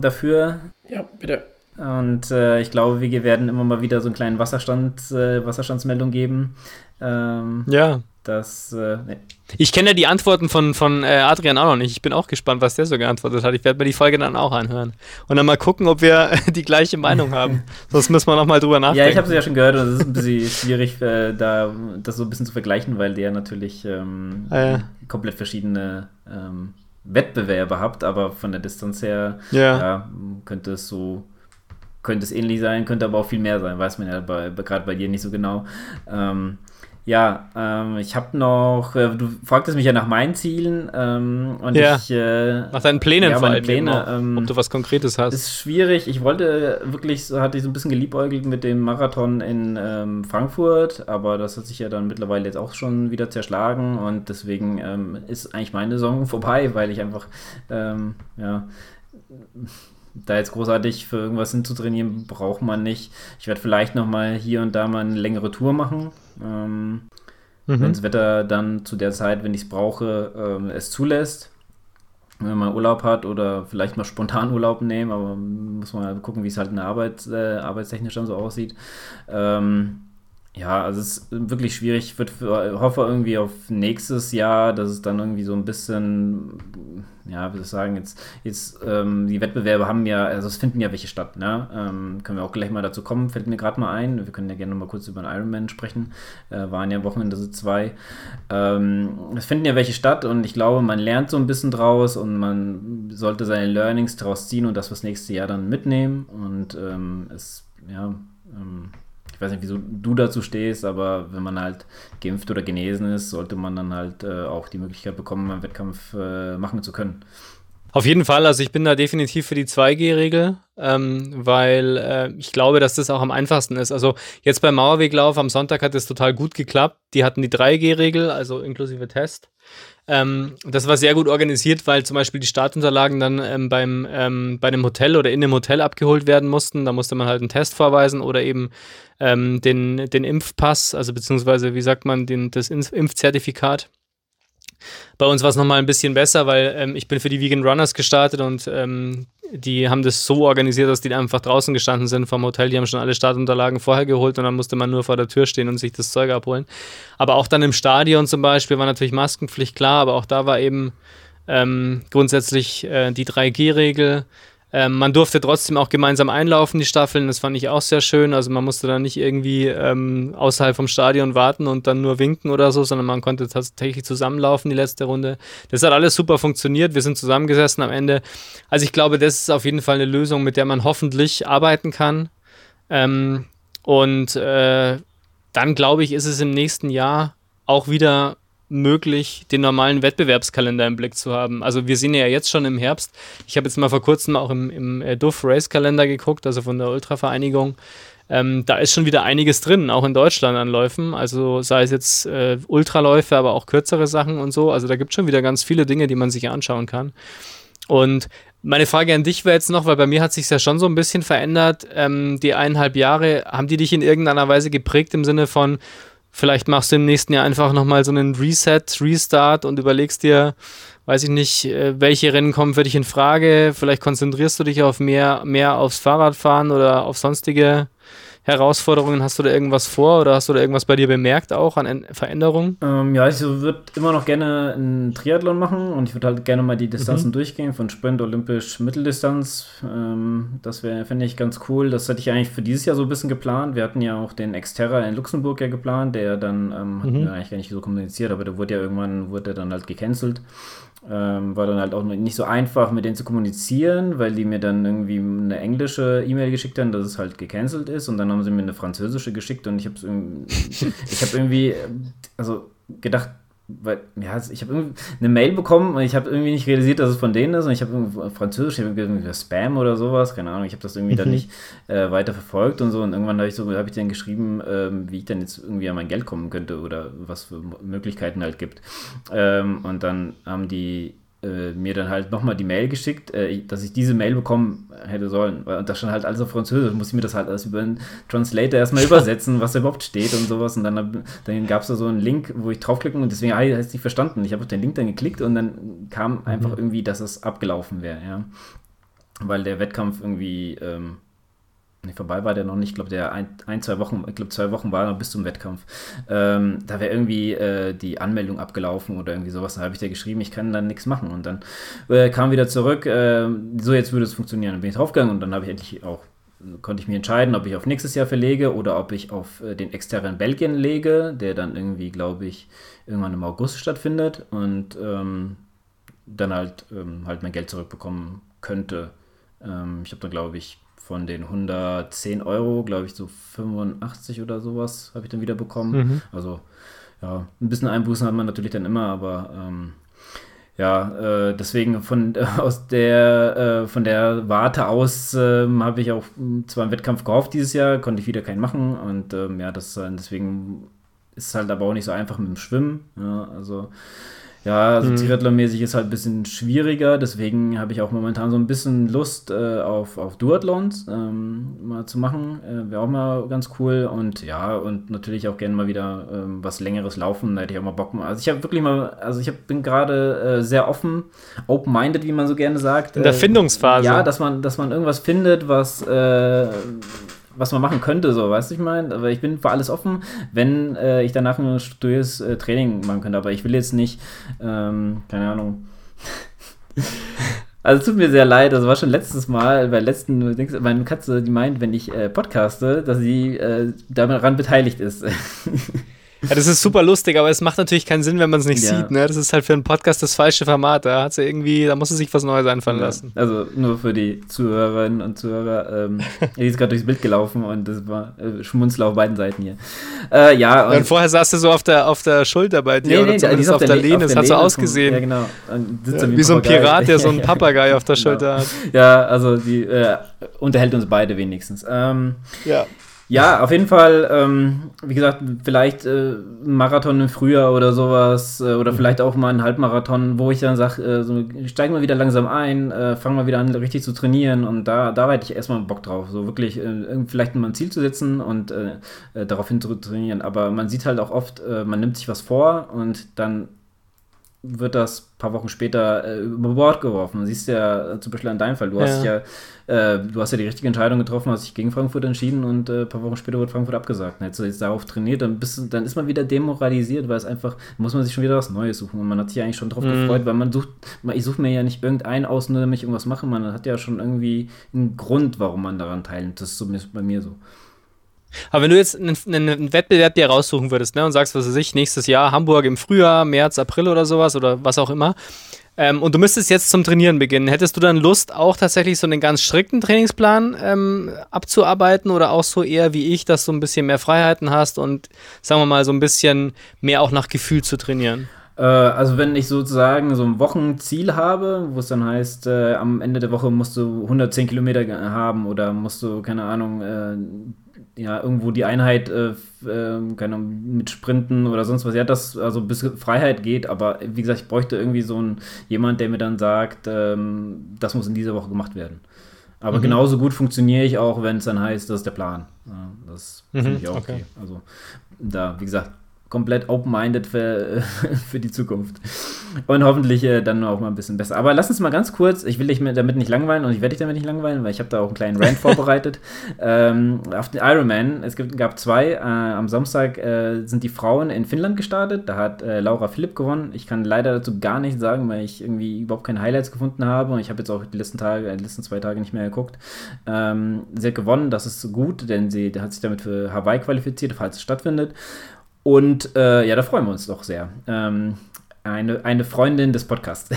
dafür. Ja, bitte. Und äh, ich glaube, wir werden immer mal wieder so einen kleinen Wasserstand, äh, Wasserstandsmeldung geben. Ähm, ja. Das, äh, nee. Ich kenne ja die Antworten von, von äh, Adrian auch noch nicht. Ich bin auch gespannt, was der so geantwortet hat. Ich werde mir die Folge dann auch anhören. Und dann mal gucken, ob wir (laughs) die gleiche Meinung haben. (laughs) Sonst müssen wir nochmal drüber nachdenken. Ja, ich habe sie ja schon gehört und es ist ein bisschen schwierig, äh, da das so ein bisschen zu vergleichen, weil der natürlich ähm, ah, ja. komplett verschiedene ähm, Wettbewerbe habt, aber von der Distanz her ja. Ja, könnte es so könnte es ähnlich sein, könnte aber auch viel mehr sein, weiß man ja gerade bei dir nicht so genau. Ähm, ja, ähm, ich habe noch, äh, du fragtest mich ja nach meinen Zielen ähm, und ja. ich. Äh, nach deinen Plänen ja, vor allem. Pläne, ähm, ob du was Konkretes hast. Ist schwierig. Ich wollte wirklich, so hatte ich so ein bisschen geliebäugelt mit dem Marathon in ähm, Frankfurt, aber das hat sich ja dann mittlerweile jetzt auch schon wieder zerschlagen und deswegen ähm, ist eigentlich meine Saison (laughs) vorbei, weil ich einfach, ähm, ja da jetzt großartig für irgendwas hinzutrainieren, braucht man nicht. Ich werde vielleicht noch mal hier und da mal eine längere Tour machen. Ähm, mhm. Wenn das Wetter dann zu der Zeit, wenn ich es brauche, ähm, es zulässt. Wenn man Urlaub hat oder vielleicht mal spontan Urlaub nehmen, aber muss man halt gucken, wie es halt in der Arbeit, äh, arbeitstechnisch dann so aussieht. Ähm, ja, also es ist wirklich schwierig. Ich hoffe irgendwie auf nächstes Jahr, dass es dann irgendwie so ein bisschen, ja, wie soll ich sagen, jetzt, jetzt ähm, die Wettbewerbe haben ja, also es finden ja welche statt, ne? Ähm, können wir auch gleich mal dazu kommen, fällt mir gerade mal ein. Wir können ja gerne noch mal kurz über den Ironman sprechen. Äh, waren ja Wochenende so zwei. Ähm, es finden ja welche statt und ich glaube, man lernt so ein bisschen draus und man sollte seine Learnings daraus ziehen und das fürs nächste Jahr dann mitnehmen. Und ähm, es, ja, ähm, ich weiß nicht, wieso du dazu stehst, aber wenn man halt geimpft oder genesen ist, sollte man dann halt äh, auch die Möglichkeit bekommen, einen Wettkampf äh, machen zu können. Auf jeden Fall, also ich bin da definitiv für die 2G-Regel, ähm, weil äh, ich glaube, dass das auch am einfachsten ist. Also jetzt beim Mauerweglauf am Sonntag hat es total gut geklappt. Die hatten die 3G-Regel, also inklusive Test. Ähm, das war sehr gut organisiert, weil zum Beispiel die Startunterlagen dann ähm, beim, ähm, bei einem Hotel oder in einem Hotel abgeholt werden mussten. Da musste man halt einen Test vorweisen oder eben ähm, den, den Impfpass, also beziehungsweise, wie sagt man, den, das Impfzertifikat. Bei uns war es nochmal ein bisschen besser, weil ähm, ich bin für die Vegan Runners gestartet und ähm, die haben das so organisiert, dass die einfach draußen gestanden sind vom Hotel. Die haben schon alle Startunterlagen vorher geholt und dann musste man nur vor der Tür stehen und sich das Zeug abholen. Aber auch dann im Stadion zum Beispiel war natürlich Maskenpflicht klar, aber auch da war eben ähm, grundsätzlich äh, die 3G-Regel. Ähm, man durfte trotzdem auch gemeinsam einlaufen, die Staffeln. Das fand ich auch sehr schön. Also man musste da nicht irgendwie ähm, außerhalb vom Stadion warten und dann nur winken oder so, sondern man konnte tatsächlich zusammenlaufen die letzte Runde. Das hat alles super funktioniert. Wir sind zusammengesessen am Ende. Also ich glaube, das ist auf jeden Fall eine Lösung, mit der man hoffentlich arbeiten kann. Ähm, und äh, dann glaube ich, ist es im nächsten Jahr auch wieder möglich, den normalen Wettbewerbskalender im Blick zu haben. Also wir sehen ja jetzt schon im Herbst. Ich habe jetzt mal vor kurzem auch im, im äh, Duff Race Kalender geguckt, also von der Ultravereinigung. Ähm, da ist schon wieder einiges drin, auch in Deutschland an Läufen. Also sei es jetzt äh, Ultraläufe, aber auch kürzere Sachen und so. Also da gibt es schon wieder ganz viele Dinge, die man sich anschauen kann. Und meine Frage an dich wäre jetzt noch, weil bei mir hat sich ja schon so ein bisschen verändert. Ähm, die eineinhalb Jahre, haben die dich in irgendeiner Weise geprägt im Sinne von, Vielleicht machst du im nächsten Jahr einfach nochmal so einen Reset, Restart und überlegst dir, weiß ich nicht, äh, welche Rennen kommen für dich in Frage. Vielleicht konzentrierst du dich auf mehr, mehr aufs Fahrradfahren oder auf sonstige Herausforderungen? Hast du da irgendwas vor oder hast du da irgendwas bei dir bemerkt auch an Veränderungen? Ähm, ja, ich würde immer noch gerne einen Triathlon machen und ich würde halt gerne mal die Distanzen mhm. durchgehen, von Sprint, Olympisch, Mitteldistanz. Ähm, das wäre, finde ich, ganz cool. Das hatte ich eigentlich für dieses Jahr so ein bisschen geplant. Wir hatten ja auch den Xterra in Luxemburg ja geplant, der dann, ähm, hatten mhm. wir eigentlich gar nicht so kommuniziert, aber der wurde ja irgendwann, wurde dann halt gecancelt. Ähm, war dann halt auch nicht so einfach, mit denen zu kommunizieren, weil die mir dann irgendwie eine englische E-Mail geschickt haben, dass es halt gecancelt ist. Und dann haben sie mir eine französische geschickt und ich habe (laughs) ich habe irgendwie also gedacht, weil, ja, ich habe eine Mail bekommen und ich habe irgendwie nicht realisiert, dass es von denen ist und ich habe irgendwie Französisch, ich irgendwie Spam oder sowas, keine Ahnung, ich habe das irgendwie dann nicht äh, weiter verfolgt und so und irgendwann habe ich so, habe ich dann geschrieben, ähm, wie ich dann jetzt irgendwie an mein Geld kommen könnte oder was für Möglichkeiten halt gibt. Ähm, und dann haben die äh, mir dann halt nochmal die Mail geschickt, äh, dass ich diese Mail bekommen hätte sollen. Und da stand halt alles auf Französisch, musste ich mir das halt alles über einen Translator erstmal übersetzen, was da überhaupt steht und sowas. Und dann, dann gab es da so einen Link, wo ich draufklicken und deswegen habe ich es nicht verstanden. Ich habe auf den Link dann geklickt und dann kam einfach mhm. irgendwie, dass es abgelaufen wäre, ja. Weil der Wettkampf irgendwie ähm, Nee, vorbei war der noch nicht. Ich glaube, der ein, ein, zwei Wochen, ich glaube, zwei Wochen war noch bis zum Wettkampf. Ähm, da wäre irgendwie äh, die Anmeldung abgelaufen oder irgendwie sowas. Da habe ich dir geschrieben, ich kann dann nichts machen. Und dann äh, kam wieder zurück, äh, so jetzt würde es funktionieren. Dann bin ich draufgegangen und dann habe ich endlich auch konnte ich mir entscheiden, ob ich auf nächstes Jahr verlege oder ob ich auf äh, den externen Belgien lege, der dann irgendwie, glaube ich, irgendwann im August stattfindet und ähm, dann halt, ähm, halt mein Geld zurückbekommen könnte. Ähm, ich habe da, glaube ich, von den 110 Euro, glaube ich, so 85 oder sowas habe ich dann wieder bekommen. Mhm. Also ja, ein bisschen Einbußen hat man natürlich dann immer, aber ähm, ja, äh, deswegen von äh, (laughs) aus der äh, von der Warte aus ähm, habe ich auch zwar einen Wettkampf gehofft dieses Jahr, konnte ich wieder keinen machen und ähm, ja, das deswegen ist es halt aber auch nicht so einfach mit dem Schwimmen. Ja, also ja, also mhm. Triathlon-mäßig ist halt ein bisschen schwieriger, deswegen habe ich auch momentan so ein bisschen Lust äh, auf, auf Duathlons ähm, mal zu machen. Äh, Wäre auch mal ganz cool und ja, und natürlich auch gerne mal wieder ähm, was längeres laufen, da hätte ich auch mal Bock. Also ich habe wirklich mal, also ich hab, bin gerade äh, sehr offen, open-minded, wie man so gerne sagt. In der Findungsphase. Ja, dass man, dass man irgendwas findet, was äh, was man machen könnte, so, weißt du, ich meine? Aber ich bin für alles offen, wenn äh, ich danach ein strukturiertes äh, Training machen könnte. Aber ich will jetzt nicht, ähm, keine Ahnung. (laughs) Also es tut mir sehr leid, das war schon letztes Mal, bei letzten, meine Katze, die meint, wenn ich äh, podcaste, dass sie äh, daran beteiligt ist. (laughs) Ja, das ist super lustig, aber es macht natürlich keinen Sinn, wenn man es nicht ja. sieht. Ne? Das ist halt für einen Podcast das falsche Format. Da hat sie irgendwie, da muss sie sich was Neues einfallen ja. lassen. Also nur für die Zuhörerinnen und Zuhörer. Ähm, (laughs) die ist gerade durchs Bild gelaufen und das war äh, Schmunzel auf beiden Seiten hier. Äh, ja, und, und, vorher saß du so auf der, auf der Schulter bei dir nee, oder nee, zumindest auf, auf der, Lehne. Das hat so ausgesehen. Ja, genau. Wie so ein Pirat, der so einen (laughs) Papagei auf der genau. Schulter hat. Ja, also die äh, unterhält uns beide wenigstens. Ähm, ja. Ja, auf jeden Fall, ähm, wie gesagt, vielleicht äh, Marathon im Frühjahr oder sowas äh, oder mhm. vielleicht auch mal ein Halbmarathon, wo ich dann sage, äh, so, steig mal wieder langsam ein, äh, fang mal wieder an, richtig zu trainieren und da, da hätte ich erstmal Bock drauf, so wirklich äh, vielleicht mal ein Ziel zu setzen und äh, äh, darauf hin zu trainieren. Aber man sieht halt auch oft, man nimmt sich was vor und dann wird das ein paar Wochen später äh, über Bord geworfen. Siehst ja äh, zum Beispiel an deinem Fall. Du ja. hast ja, äh, du hast ja die richtige Entscheidung getroffen, hast dich gegen Frankfurt entschieden und äh, ein paar Wochen später wird Frankfurt abgesagt. Hättest du jetzt darauf trainiert, dann, bist, dann ist man wieder demoralisiert, weil es einfach, muss man sich schon wieder was Neues suchen. Und man hat sich eigentlich schon drauf mhm. gefreut, weil man sucht, ich suche mir ja nicht irgendeinen aus, nur damit ich irgendwas mache. Man hat ja schon irgendwie einen Grund, warum man daran teilnimmt. Das ist so bei mir so. Aber wenn du jetzt einen, einen, Wettbewerb dir raussuchen würdest ne, und sagst, was weiß ich, nächstes Jahr Hamburg im Frühjahr, März, April oder sowas oder was auch immer, ähm, und du müsstest jetzt zum Trainieren beginnen, hättest du dann Lust, auch tatsächlich so einen ganz strikten Trainingsplan ähm, abzuarbeiten oder auch so eher wie ich, dass du ein bisschen mehr Freiheiten hast und sagen wir mal so ein bisschen mehr auch nach Gefühl zu trainieren? Äh, also wenn ich sozusagen so ein Wochenziel habe, wo es dann heißt, äh, am Ende der Woche musst du 110 Kilometer haben oder musst du, keine Ahnung, äh, ja, irgendwo die Einheit äh, äh, keine, mit Sprinten oder sonst was, ja, das also bis Freiheit geht, aber wie gesagt, ich bräuchte irgendwie so einen jemand, der mir dann sagt, ähm, das muss in dieser Woche gemacht werden. Aber mhm. genauso gut funktioniere ich auch, wenn es dann heißt, das ist der Plan. Ja, das mhm, finde ich auch okay. okay. Also da, wie gesagt, komplett open-minded für, (laughs) für die Zukunft. Und hoffentlich äh, dann auch mal ein bisschen besser. Aber lass uns mal ganz kurz, ich will dich damit nicht langweilen und ich werde dich damit nicht langweilen, weil ich habe da auch einen kleinen Rant (laughs) vorbereitet. Ähm, auf den Ironman, es gibt, gab zwei, äh, am Samstag äh, sind die Frauen in Finnland gestartet, da hat äh, Laura Philipp gewonnen. Ich kann leider dazu gar nichts sagen, weil ich irgendwie überhaupt keine Highlights gefunden habe und ich habe jetzt auch die letzten Tage, die letzten zwei Tage nicht mehr geguckt. Ähm, sie hat gewonnen, das ist gut, denn sie hat sich damit für Hawaii qualifiziert, falls es stattfindet. Und äh, ja, da freuen wir uns doch sehr. Ähm, eine, eine Freundin des Podcasts.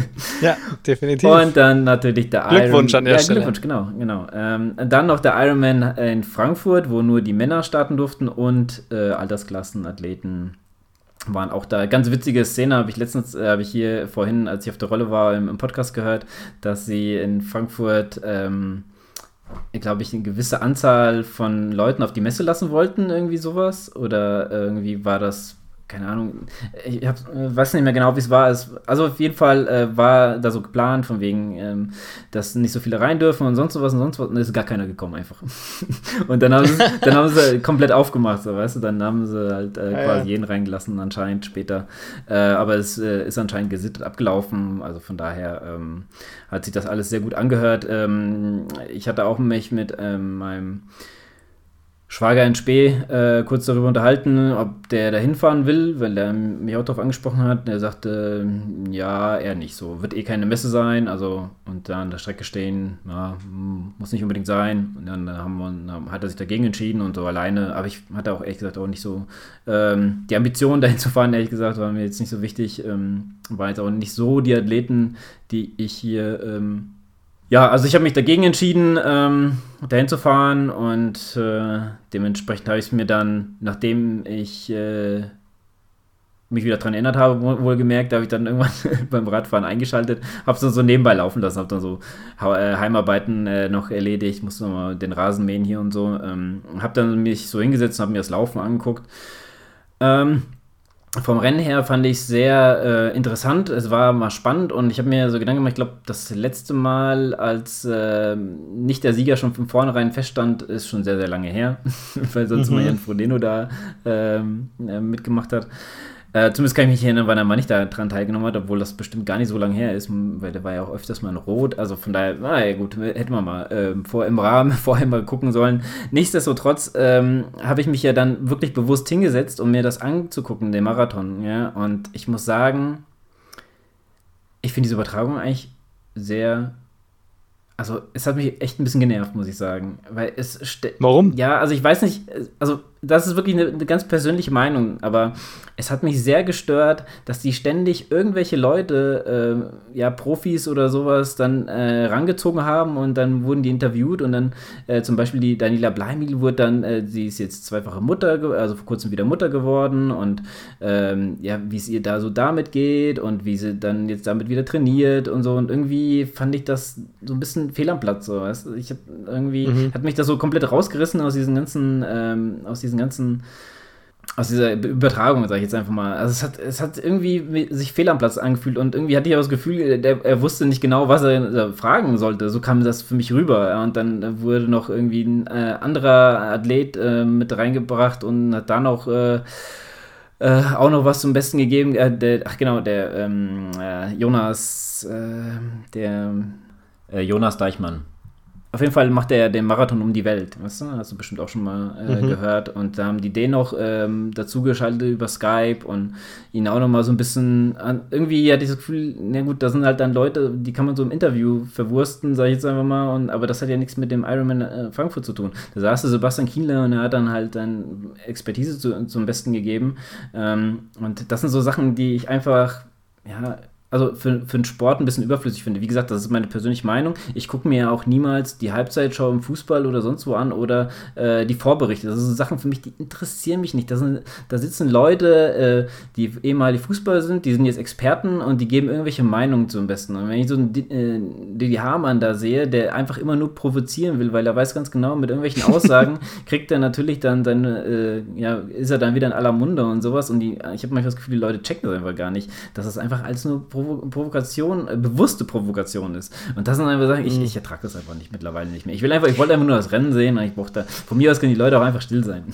(laughs) ja, definitiv. Und dann natürlich der Glückwunsch Iron, an der ja, Stelle. Glückwunsch, genau, genau. Ähm, dann noch der Ironman in Frankfurt, wo nur die Männer starten durften und äh, Altersklassenathleten waren auch da. Ganz witzige Szene habe ich letztens, äh, habe ich hier vorhin, als ich auf der Rolle war, im, im Podcast gehört, dass sie in Frankfurt ähm, glaube ich, eine gewisse Anzahl von Leuten auf die Messe lassen wollten, irgendwie sowas? Oder irgendwie war das keine Ahnung, ich hab, weiß nicht mehr genau, wie es war. Es, also auf jeden Fall äh, war da so geplant, von wegen, ähm, dass nicht so viele rein dürfen und sonst sowas und sonst was. Und es ist gar keiner gekommen einfach. (laughs) und dann haben, sie, dann haben sie komplett aufgemacht, so weißt du. Dann haben sie halt äh, quasi ja. jeden reingelassen, anscheinend später. Äh, aber es äh, ist anscheinend gesittet abgelaufen. Also von daher ähm, hat sich das alles sehr gut angehört. Ähm, ich hatte auch mich mit ähm, meinem Schwager in Spee äh, kurz darüber unterhalten, ob der da hinfahren will, weil er mich auch darauf angesprochen hat. Er sagte, ja, er nicht so. Wird eh keine Messe sein, also und da an der Strecke stehen, ja, muss nicht unbedingt sein. Und dann haben wir, hat er sich dagegen entschieden und so alleine. Aber ich hatte auch ehrlich gesagt auch nicht so ähm, die Ambition, (laughs) dahin zu fahren, ehrlich gesagt, war mir jetzt nicht so wichtig. Ähm, war jetzt auch nicht so die Athleten, die ich hier ähm, ja, also ich habe mich dagegen entschieden, ähm, dahin zu fahren und äh, dementsprechend habe ich es mir dann, nachdem ich äh, mich wieder daran erinnert habe, wohlgemerkt, habe ich dann (laughs) irgendwann beim Radfahren eingeschaltet, habe es dann so nebenbei laufen lassen, habe dann so äh, Heimarbeiten äh, noch erledigt, musste nochmal den Rasen mähen hier und so, ähm, habe dann mich so hingesetzt und habe mir das Laufen angeguckt. Ähm, vom Rennen her fand ich es sehr äh, interessant. Es war mal spannend und ich habe mir so Gedanken gemacht, ich glaube, das letzte Mal, als äh, nicht der Sieger schon von vornherein feststand, ist schon sehr, sehr lange her, (laughs) weil sonst mhm. mal Jan Frodeno da ähm, äh, mitgemacht hat. Äh, zumindest kann ich mich erinnern, wann er mal nicht daran teilgenommen hat, obwohl das bestimmt gar nicht so lange her ist, weil der war ja auch öfters mal in Rot. Also von daher, naja, gut, hätten wir mal äh, vor, im Rahmen (laughs) vorher mal gucken sollen. Nichtsdestotrotz ähm, habe ich mich ja dann wirklich bewusst hingesetzt, um mir das anzugucken, den Marathon. Ja? Und ich muss sagen, ich finde diese Übertragung eigentlich sehr also es hat mich echt ein bisschen genervt, muss ich sagen. Weil es Warum? Ja, also ich weiß nicht, also das ist wirklich eine, eine, ganz persönliche Meinung, aber es hat mich sehr gestört, dass die ständig irgendwelche Leute, äh, ja, Profis oder sowas, dann äh, rangezogen haben und dann wurden die interviewt und dann äh, zum Beispiel die Daniela Bleimil wurde dann, äh, sie ist jetzt zweifache Mutter, also vor kurzem wieder Mutter geworden und ähm, ja, wie es ihr da so damit geht und wie sie dann jetzt damit wieder trainiert und so und irgendwie fand ich das so ein bisschen fehl am Platz, so, weißt? ich hab irgendwie, mhm. hat mich das so komplett rausgerissen aus diesen ganzen, ähm, aus diesen ganzen aus dieser Übertragung, sage ich jetzt einfach mal. Also es hat, es hat irgendwie sich fehl am Platz angefühlt und irgendwie hatte ich auch das Gefühl, der, er wusste nicht genau, was er fragen sollte. So kam das für mich rüber. Und dann wurde noch irgendwie ein äh, anderer Athlet äh, mit reingebracht und hat da noch äh, äh auch noch was zum Besten gegeben. Äh, der, ach genau, der ähm, äh, Jonas, der Jonas Deichmann. Auf jeden Fall macht er den Marathon um die Welt, weißt du? Hast du bestimmt auch schon mal äh, mhm. gehört. Und da haben die den noch ähm, dazugeschaltet über Skype und ihn auch noch mal so ein bisschen an, irgendwie hatte ich das Gefühl, na gut, da sind halt dann Leute, die kann man so im Interview verwursten, sage ich jetzt einfach mal. Und, aber das hat ja nichts mit dem Ironman äh, Frankfurt zu tun. Da saß der Sebastian Kienle und er hat dann halt dann Expertise zu, zum Besten gegeben. Ähm, und das sind so Sachen, die ich einfach, ja, also für, für den Sport ein bisschen überflüssig finde. Wie gesagt, das ist meine persönliche Meinung. Ich gucke mir ja auch niemals die Halbzeitshow im Fußball oder sonst wo an oder äh, die Vorberichte. Das sind Sachen für mich, die interessieren mich nicht. Da, sind, da sitzen Leute, äh, die ehemalige Fußballer sind, die sind jetzt Experten und die geben irgendwelche Meinungen zum Besten. Und wenn ich so einen äh, Didi Hamann da sehe, der einfach immer nur provozieren will, weil er weiß ganz genau, mit irgendwelchen (laughs) Aussagen kriegt er natürlich dann seine, äh, ja, ist er dann wieder in aller Munde und sowas. Und die, ich habe manchmal das Gefühl, die Leute checken das einfach gar nicht. Das ist einfach alles nur Provo Provokation, äh, bewusste Provokation ist. Und das sind einfach Sachen, ich, mhm. ich ertrage das einfach nicht mittlerweile nicht mehr. Ich will einfach, ich wollte einfach nur das Rennen sehen und ich brauchte, von mir aus können die Leute auch einfach still sein.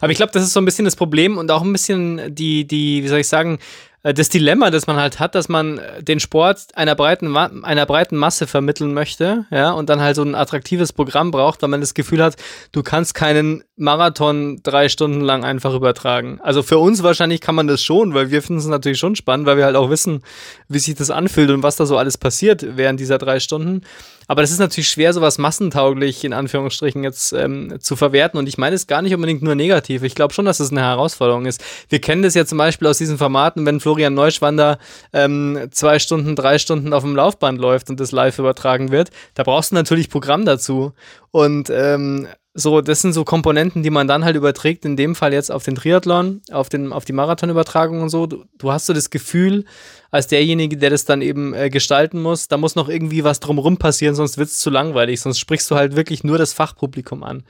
Aber ich glaube, das ist so ein bisschen das Problem und auch ein bisschen die, die, wie soll ich sagen, das Dilemma, das man halt hat, dass man äh, den Sport einer breiten, einer breiten Masse vermitteln möchte, ja, und dann halt so ein attraktives Programm braucht, weil man das Gefühl hat, du kannst keinen Marathon drei Stunden lang einfach übertragen. Also für uns wahrscheinlich kann man das schon, weil wir finden es natürlich schon spannend, weil wir halt auch wissen, wie sich das anfühlt und was da so alles passiert während dieser drei Stunden. Aber das ist natürlich schwer, sowas massentauglich in Anführungsstrichen jetzt ähm, zu verwerten. Und ich meine es gar nicht unbedingt nur negativ. Ich glaube schon, dass es eine Herausforderung ist. Wir kennen das ja zum Beispiel aus diesen Formaten, wenn Florian Neuschwander ähm, zwei Stunden, drei Stunden auf dem Laufband läuft und das live übertragen wird. Da brauchst du natürlich Programm dazu. Und ähm, so, das sind so Komponenten, die man dann halt überträgt, in dem Fall jetzt auf den Triathlon, auf, den, auf die Marathonübertragung und so. Du, du hast so das Gefühl, als derjenige, der das dann eben äh, gestalten muss, da muss noch irgendwie was drumrum passieren, sonst wird es zu langweilig, sonst sprichst du halt wirklich nur das Fachpublikum an.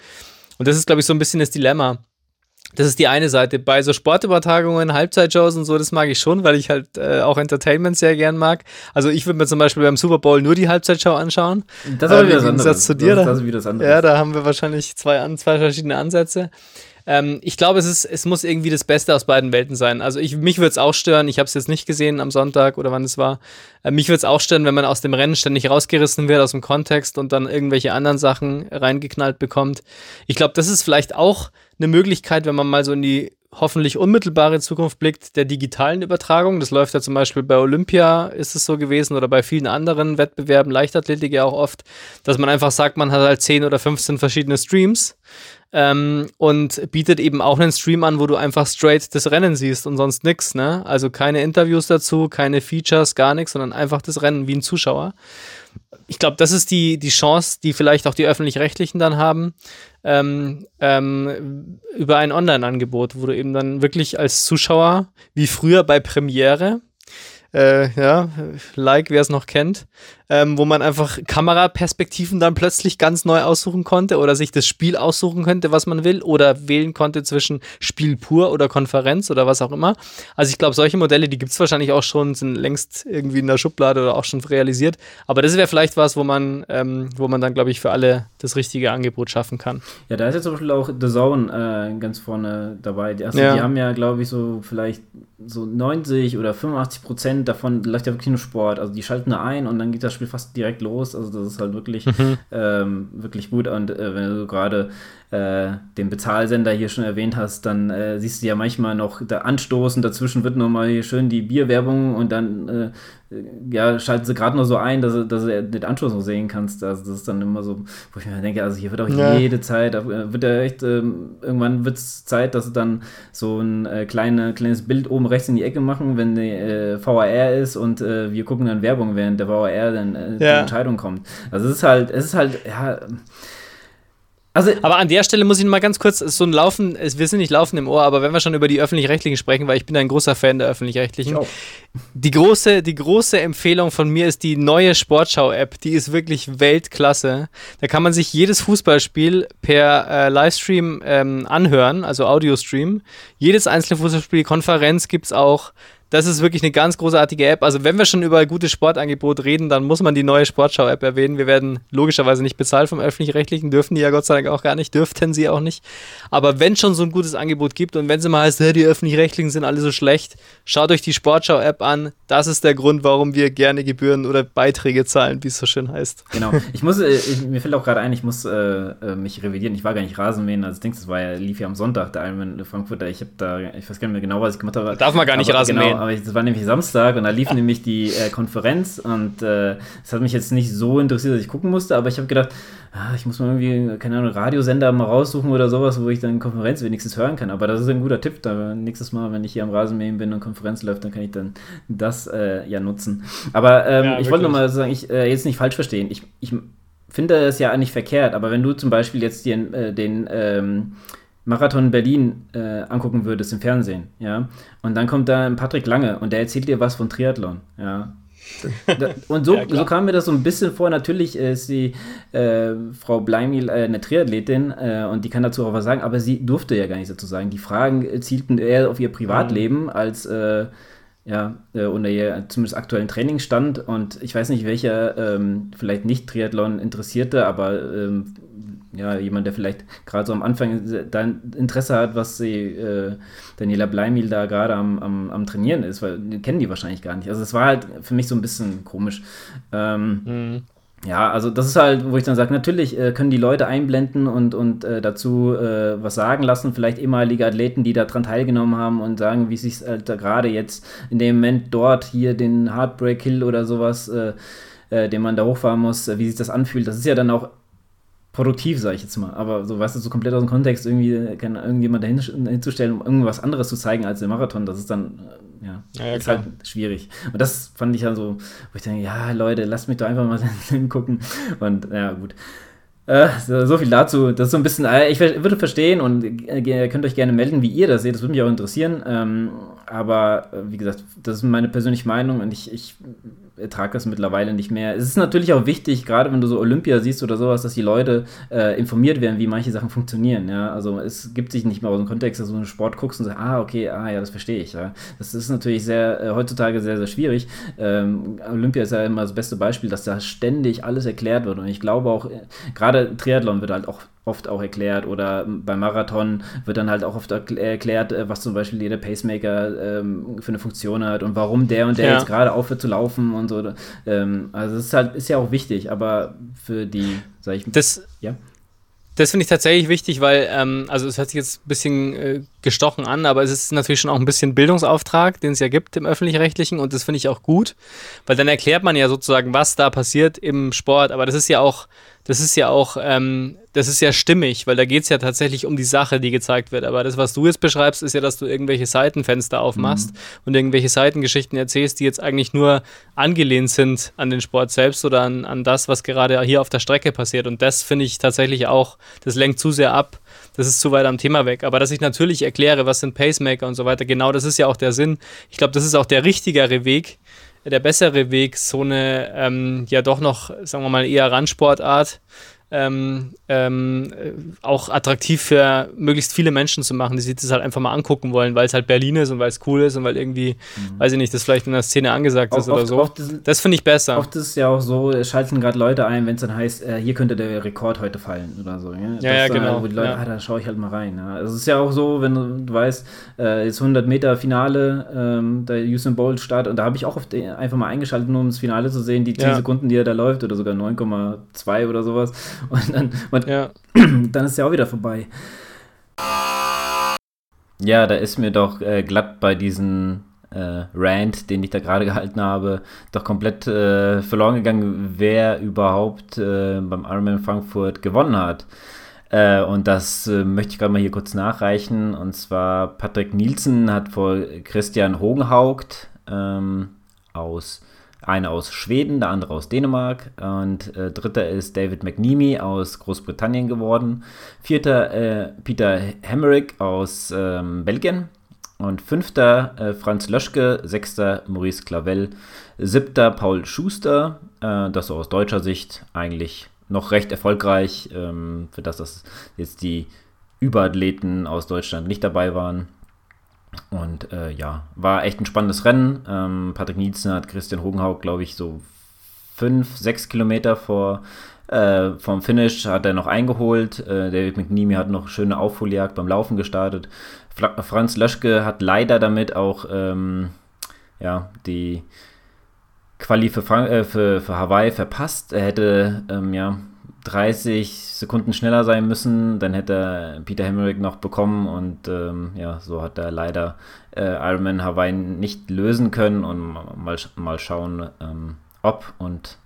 Und das ist, glaube ich, so ein bisschen das Dilemma. Das ist die eine Seite. Bei so Sportübertragungen, Halbzeitshows und so, das mag ich schon, weil ich halt äh, auch Entertainment sehr gern mag. Also ich würde mir zum Beispiel beim Super Bowl nur die Halbzeitshow anschauen. Das ist äh, wieder das andere. Zu dir, das, das, das andere. Ja, da haben wir wahrscheinlich zwei, zwei verschiedene Ansätze. Ähm, ich glaube, es, ist, es muss irgendwie das Beste aus beiden Welten sein. Also ich, mich würde es auch stören, ich habe es jetzt nicht gesehen am Sonntag oder wann es war. Äh, mich würde es auch stören, wenn man aus dem Rennen ständig rausgerissen wird aus dem Kontext und dann irgendwelche anderen Sachen reingeknallt bekommt. Ich glaube, das ist vielleicht auch eine Möglichkeit, wenn man mal so in die hoffentlich unmittelbare Zukunft blickt, der digitalen Übertragung. Das läuft ja zum Beispiel bei Olympia, ist es so gewesen, oder bei vielen anderen Wettbewerben, Leichtathletik ja auch oft, dass man einfach sagt, man hat halt 10 oder 15 verschiedene Streams ähm, und bietet eben auch einen Stream an, wo du einfach straight das Rennen siehst und sonst nichts. Ne? Also keine Interviews dazu, keine Features, gar nichts, sondern einfach das Rennen wie ein Zuschauer. Ich glaube, das ist die, die Chance, die vielleicht auch die Öffentlich-Rechtlichen dann haben, ähm, ähm, über ein Online-Angebot, wo du eben dann wirklich als Zuschauer, wie früher bei Premiere, äh, ja, like, wer es noch kennt, ähm, wo man einfach Kameraperspektiven dann plötzlich ganz neu aussuchen konnte oder sich das Spiel aussuchen könnte, was man will, oder wählen konnte zwischen Spiel pur oder Konferenz oder was auch immer. Also ich glaube, solche Modelle, die gibt es wahrscheinlich auch schon, sind längst irgendwie in der Schublade oder auch schon realisiert. Aber das wäre vielleicht was, wo man, ähm, wo man dann, glaube ich, für alle das richtige Angebot schaffen kann. Ja, da ist jetzt zum Beispiel auch The Zone äh, ganz vorne dabei. Die, also ja. die haben ja, glaube ich, so vielleicht so 90 oder 85 Prozent davon läuft ja wirklich nur Sport. Also die schalten da ein und dann geht das Spiel fast direkt los. Also das ist halt wirklich, mhm. ähm, wirklich gut. Und äh, wenn du gerade äh, den Bezahlsender hier schon erwähnt hast, dann äh, siehst du ja manchmal noch da anstoßen, dazwischen wird nochmal hier schön die Bierwerbung und dann äh, ja, schalten sie gerade nur so ein, dass, dass du den Anstoß noch sehen kannst. Also das ist dann immer so, wo ich mir denke, also hier wird auch ja. jede Zeit, wird ja echt, ähm, irgendwann wird es Zeit, dass sie dann so ein äh, kleine, kleines Bild oben rechts in die Ecke machen, wenn die äh, VAR ist und äh, wir gucken dann Werbung, während der VAR dann äh, ja. die Entscheidung kommt. Also es ist halt, es ist halt, ja also, aber an der Stelle muss ich mal ganz kurz so ein Laufen, wir sind nicht laufen im Ohr, aber wenn wir schon über die öffentlich-rechtlichen sprechen, weil ich bin ein großer Fan der öffentlich-rechtlichen. Die große, die große Empfehlung von mir ist die neue Sportschau-App. Die ist wirklich Weltklasse. Da kann man sich jedes Fußballspiel per äh, Livestream ähm, anhören, also Audiostream. Jedes einzelne Fußballspiel, Konferenz gibt es auch. Das ist wirklich eine ganz großartige App. Also wenn wir schon über gutes Sportangebot reden, dann muss man die neue Sportschau-App erwähnen. Wir werden logischerweise nicht bezahlt vom Öffentlich-Rechtlichen, dürfen die ja Gott sei Dank auch gar nicht, dürften sie auch nicht. Aber wenn schon so ein gutes Angebot gibt und wenn sie mal heißt, die Öffentlich-Rechtlichen sind alle so schlecht, schaut euch die Sportschau-App an. Das ist der Grund, warum wir gerne Gebühren oder Beiträge zahlen, wie es so schön heißt. Genau. Ich muss, äh, ich, mir fällt auch gerade ein, ich muss äh, äh mich revidieren. Ich war gar nicht Rasenmähen, als Dings, das war ja, lief ja am Sonntag, der Ironman Frankfurter. Ich habe da, ich weiß gar nicht mehr genau, was ich gemacht habe. Darf man gar nicht Rasenmähen. Genau, aber das war nämlich Samstag und da lief (laughs) nämlich die äh, Konferenz und äh, das hat mich jetzt nicht so interessiert, dass ich gucken musste, aber ich habe gedacht, ah, ich muss mal irgendwie, keine Ahnung, Radiosender mal raussuchen oder sowas, wo ich dann Konferenz wenigstens hören kann. Aber das ist ein guter Tipp. Da nächstes Mal, wenn ich hier am Rasenmähen bin und Konferenz läuft, dann kann ich dann das äh, ja nutzen. Aber ähm, ja, ich wollte nochmal sagen, ich äh, jetzt nicht falsch verstehen. Ich, ich finde es ja eigentlich verkehrt, aber wenn du zum Beispiel jetzt den, äh, den ähm, Marathon Berlin äh, angucken würdest im Fernsehen, ja, und dann kommt da ein Patrick Lange und der erzählt dir was von Triathlon, ja. und so, (laughs) ja, so kam mir das so ein bisschen vor. Natürlich ist die äh, Frau Bleimil äh, eine Triathletin äh, und die kann dazu auch was sagen, aber sie durfte ja gar nichts dazu sagen. Die Fragen zielten eher auf ihr Privatleben mhm. als äh, ja, äh, unter ihr zumindest aktuellen Trainingsstand. Und ich weiß nicht, welcher ähm, vielleicht nicht Triathlon interessierte, aber ähm, ja, jemand, der vielleicht gerade so am Anfang dein Interesse hat, was sie, äh, Daniela Bleimil da gerade am, am, am, Trainieren ist, weil die kennen die wahrscheinlich gar nicht. Also es war halt für mich so ein bisschen komisch. Ähm, mhm. Ja, also das ist halt, wo ich dann sage, natürlich äh, können die Leute einblenden und, und äh, dazu äh, was sagen lassen, vielleicht ehemalige Athleten, die daran teilgenommen haben und sagen, wie sich halt gerade jetzt in dem Moment dort hier den Heartbreak Hill oder sowas, äh, äh, den man da hochfahren muss, äh, wie sich das anfühlt. Das ist ja dann auch produktiv, sage ich jetzt mal. Aber so, weißt du, so komplett aus dem Kontext irgendwie kann irgendjemand dahin hinzustellen, um irgendwas anderes zu zeigen als der Marathon, das ist dann, äh, ja, ja, ja ist halt schwierig. Und das fand ich ja so, wo ich denke, ja, Leute, lasst mich doch einfach mal (laughs) hingucken. Und ja, gut. Äh, so, so, viel dazu. Das ist so ein bisschen, äh, ich würde verstehen und äh, könnt euch gerne melden, wie ihr das seht. Das würde mich auch interessieren. Ähm, aber wie gesagt, das ist meine persönliche Meinung und ich, ich das mittlerweile nicht mehr. Es ist natürlich auch wichtig, gerade wenn du so Olympia siehst oder sowas, dass die Leute äh, informiert werden, wie manche Sachen funktionieren. Ja? Also es gibt sich nicht mehr aus dem Kontext, dass du einen Sport guckst und sagst, ah, okay, ah ja, das verstehe ich. Ja? Das ist natürlich sehr, äh, heutzutage sehr, sehr schwierig. Ähm, Olympia ist ja immer das beste Beispiel, dass da ständig alles erklärt wird. Und ich glaube auch, äh, gerade Triathlon wird halt auch oft auch erklärt oder beim Marathon wird dann halt auch oft erklärt, äh, was zum Beispiel jeder Pacemaker ähm, für eine Funktion hat und warum der und der ja. jetzt gerade aufhört zu laufen und so. Ähm, also das ist halt, ist ja auch wichtig, aber für die, sag ich, das, ja. Das finde ich tatsächlich wichtig, weil, ähm, also es hört sich jetzt ein bisschen äh, gestochen an, aber es ist natürlich schon auch ein bisschen Bildungsauftrag, den es ja gibt im öffentlich-rechtlichen und das finde ich auch gut, weil dann erklärt man ja sozusagen, was da passiert im Sport, aber das ist ja auch das ist ja auch, ähm, das ist ja stimmig, weil da geht es ja tatsächlich um die Sache, die gezeigt wird. Aber das, was du jetzt beschreibst, ist ja, dass du irgendwelche Seitenfenster aufmachst mhm. und irgendwelche Seitengeschichten erzählst, die jetzt eigentlich nur angelehnt sind an den Sport selbst oder an, an das, was gerade hier auf der Strecke passiert. Und das finde ich tatsächlich auch, das lenkt zu sehr ab. Das ist zu weit am Thema weg. Aber dass ich natürlich erkläre, was sind Pacemaker und so weiter, genau das ist ja auch der Sinn. Ich glaube, das ist auch der richtigere Weg, der bessere Weg, so eine ähm, ja doch noch, sagen wir mal, eher Randsportart ähm, ähm, auch attraktiv für möglichst viele Menschen zu machen, die sich das halt einfach mal angucken wollen, weil es halt Berlin ist und weil es cool ist und weil irgendwie, mhm. weiß ich nicht, das vielleicht in der Szene angesagt auch, ist oder so. Das, das finde ich besser. Oft ist es ja auch so, es schalten gerade Leute ein, wenn es dann heißt, äh, hier könnte der Rekord heute fallen oder so. Ja, ja, ja genau. Halt, wo die Leute, ja. ah, da schaue ich halt mal rein. Ja. Also es ist ja auch so, wenn du, du weißt, äh, jetzt 100 Meter Finale, ähm, der Usain Bolt Start und da habe ich auch oft einfach mal eingeschaltet, nur um das Finale zu sehen, die 10 Sekunden, die er da läuft oder sogar 9,2 oder sowas (laughs) und dann man, ja. (clears throat) dann ist ja auch wieder vorbei. Ja, da ist mir doch äh, glatt bei diesem äh, Rant, den ich da gerade (laughs) gehalten habe, doch komplett äh, verloren gegangen, wer überhaupt äh, beim Ironman Frankfurt gewonnen hat. Äh, und das äh, möchte ich gerade mal hier kurz nachreichen. Und zwar Patrick Nielsen hat vor Christian Hogenhaupt ähm, aus einer aus Schweden, der andere aus Dänemark und äh, dritter ist David McNeamy aus Großbritannien geworden. Vierter äh, Peter Hemmerich aus ähm, Belgien und fünfter äh, Franz Löschke, sechster Maurice Clavel, siebter Paul Schuster, äh, das so aus deutscher Sicht eigentlich noch recht erfolgreich, ähm, für das, dass jetzt die Überathleten aus Deutschland nicht dabei waren. Und äh, ja, war echt ein spannendes Rennen. Ähm, Patrick Nielsen hat Christian Hogenhaug, glaube ich, so fünf, sechs Kilometer vor äh, vom Finish hat er noch eingeholt. Äh, David McNeamy hat noch schöne Aufholjagd beim Laufen gestartet. Fra Franz Löschke hat leider damit auch ähm, ja, die Quali für, äh, für, für Hawaii verpasst. Er hätte ähm, ja 30 Sekunden schneller sein müssen, dann hätte Peter Hemmerich noch bekommen und ähm, ja, so hat er leider äh, Ironman Hawaii nicht lösen können und mal, mal schauen, ähm, ob und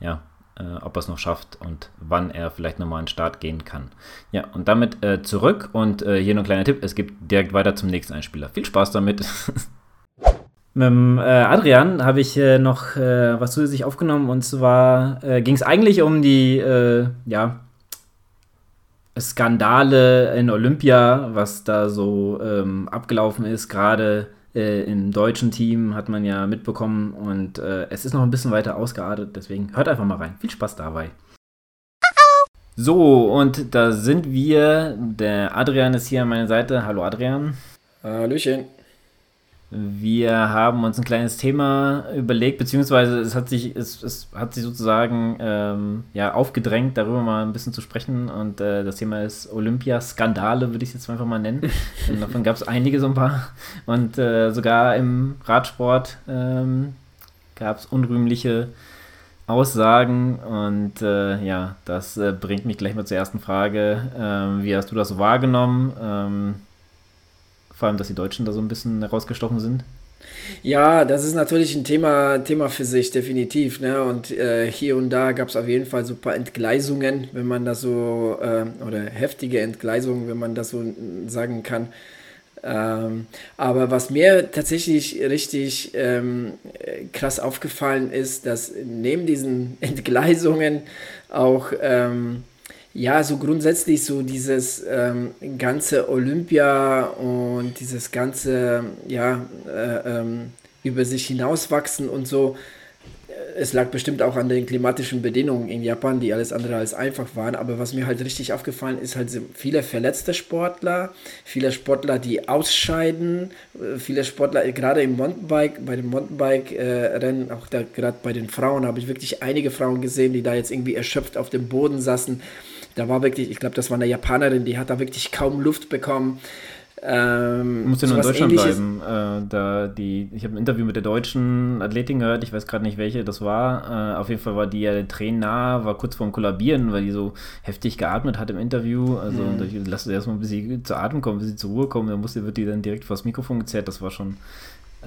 ja, äh, ob er es noch schafft und wann er vielleicht nochmal an den Start gehen kann. Ja, und damit äh, zurück und äh, hier noch ein kleiner Tipp, es geht direkt weiter zum nächsten Einspieler. Viel Spaß damit! (laughs) Mit dem, äh, Adrian habe ich äh, noch äh, was zusätzlich aufgenommen und zwar äh, ging es eigentlich um die äh, ja, Skandale in Olympia, was da so ähm, abgelaufen ist. Gerade äh, im deutschen Team hat man ja mitbekommen und es ist noch ein bisschen weiter ausgeartet, deswegen hört einfach mal rein. Viel Spaß dabei. So, und da sind wir. Der Adrian ist hier an meiner Seite. Hallo Adrian. Hallöchen. Wir haben uns ein kleines Thema überlegt, beziehungsweise es hat sich, es, es hat sich sozusagen ähm, ja, aufgedrängt, darüber mal ein bisschen zu sprechen. Und äh, das Thema ist Olympiaskandale, würde ich es jetzt einfach mal nennen. Und davon gab es einige so ein paar. Und äh, sogar im Radsport ähm, gab es unrühmliche Aussagen. Und äh, ja, das äh, bringt mich gleich mal zur ersten Frage. Ähm, wie hast du das so wahrgenommen? Vor allem, dass die Deutschen da so ein bisschen herausgestochen sind. Ja, das ist natürlich ein Thema, Thema für sich, definitiv. Ne? Und äh, hier und da gab es auf jeden Fall so ein paar Entgleisungen, wenn man das so, äh, oder heftige Entgleisungen, wenn man das so sagen kann. Ähm, aber was mir tatsächlich richtig ähm, krass aufgefallen ist, dass neben diesen (laughs) Entgleisungen auch ähm, ja, so grundsätzlich so dieses ähm, ganze Olympia und dieses ganze, ja, äh, ähm, über sich hinauswachsen und so. Es lag bestimmt auch an den klimatischen Bedingungen in Japan, die alles andere als einfach waren. Aber was mir halt richtig aufgefallen ist, halt viele verletzte Sportler, viele Sportler, die ausscheiden, äh, viele Sportler, gerade im Mountainbike, bei den Mountainbike-Rennen, äh, auch gerade bei den Frauen, habe ich wirklich einige Frauen gesehen, die da jetzt irgendwie erschöpft auf dem Boden saßen da war wirklich, ich glaube, das war eine Japanerin, die hat da wirklich kaum Luft bekommen. Ähm, muss ja nur in Deutschland ähnliches. bleiben. Äh, da die, ich habe ein Interview mit der deutschen Athletin gehört, ich weiß gerade nicht, welche das war. Äh, auf jeden Fall war die ja Trainer, war kurz vorm Kollabieren, weil die so heftig geatmet hat im Interview. Also mhm. ich lasse sie erstmal, bis sie zu Atem kommen, bis sie zur Ruhe kommen. Dann musste, wird die dann direkt vors Mikrofon gezerrt. Das war schon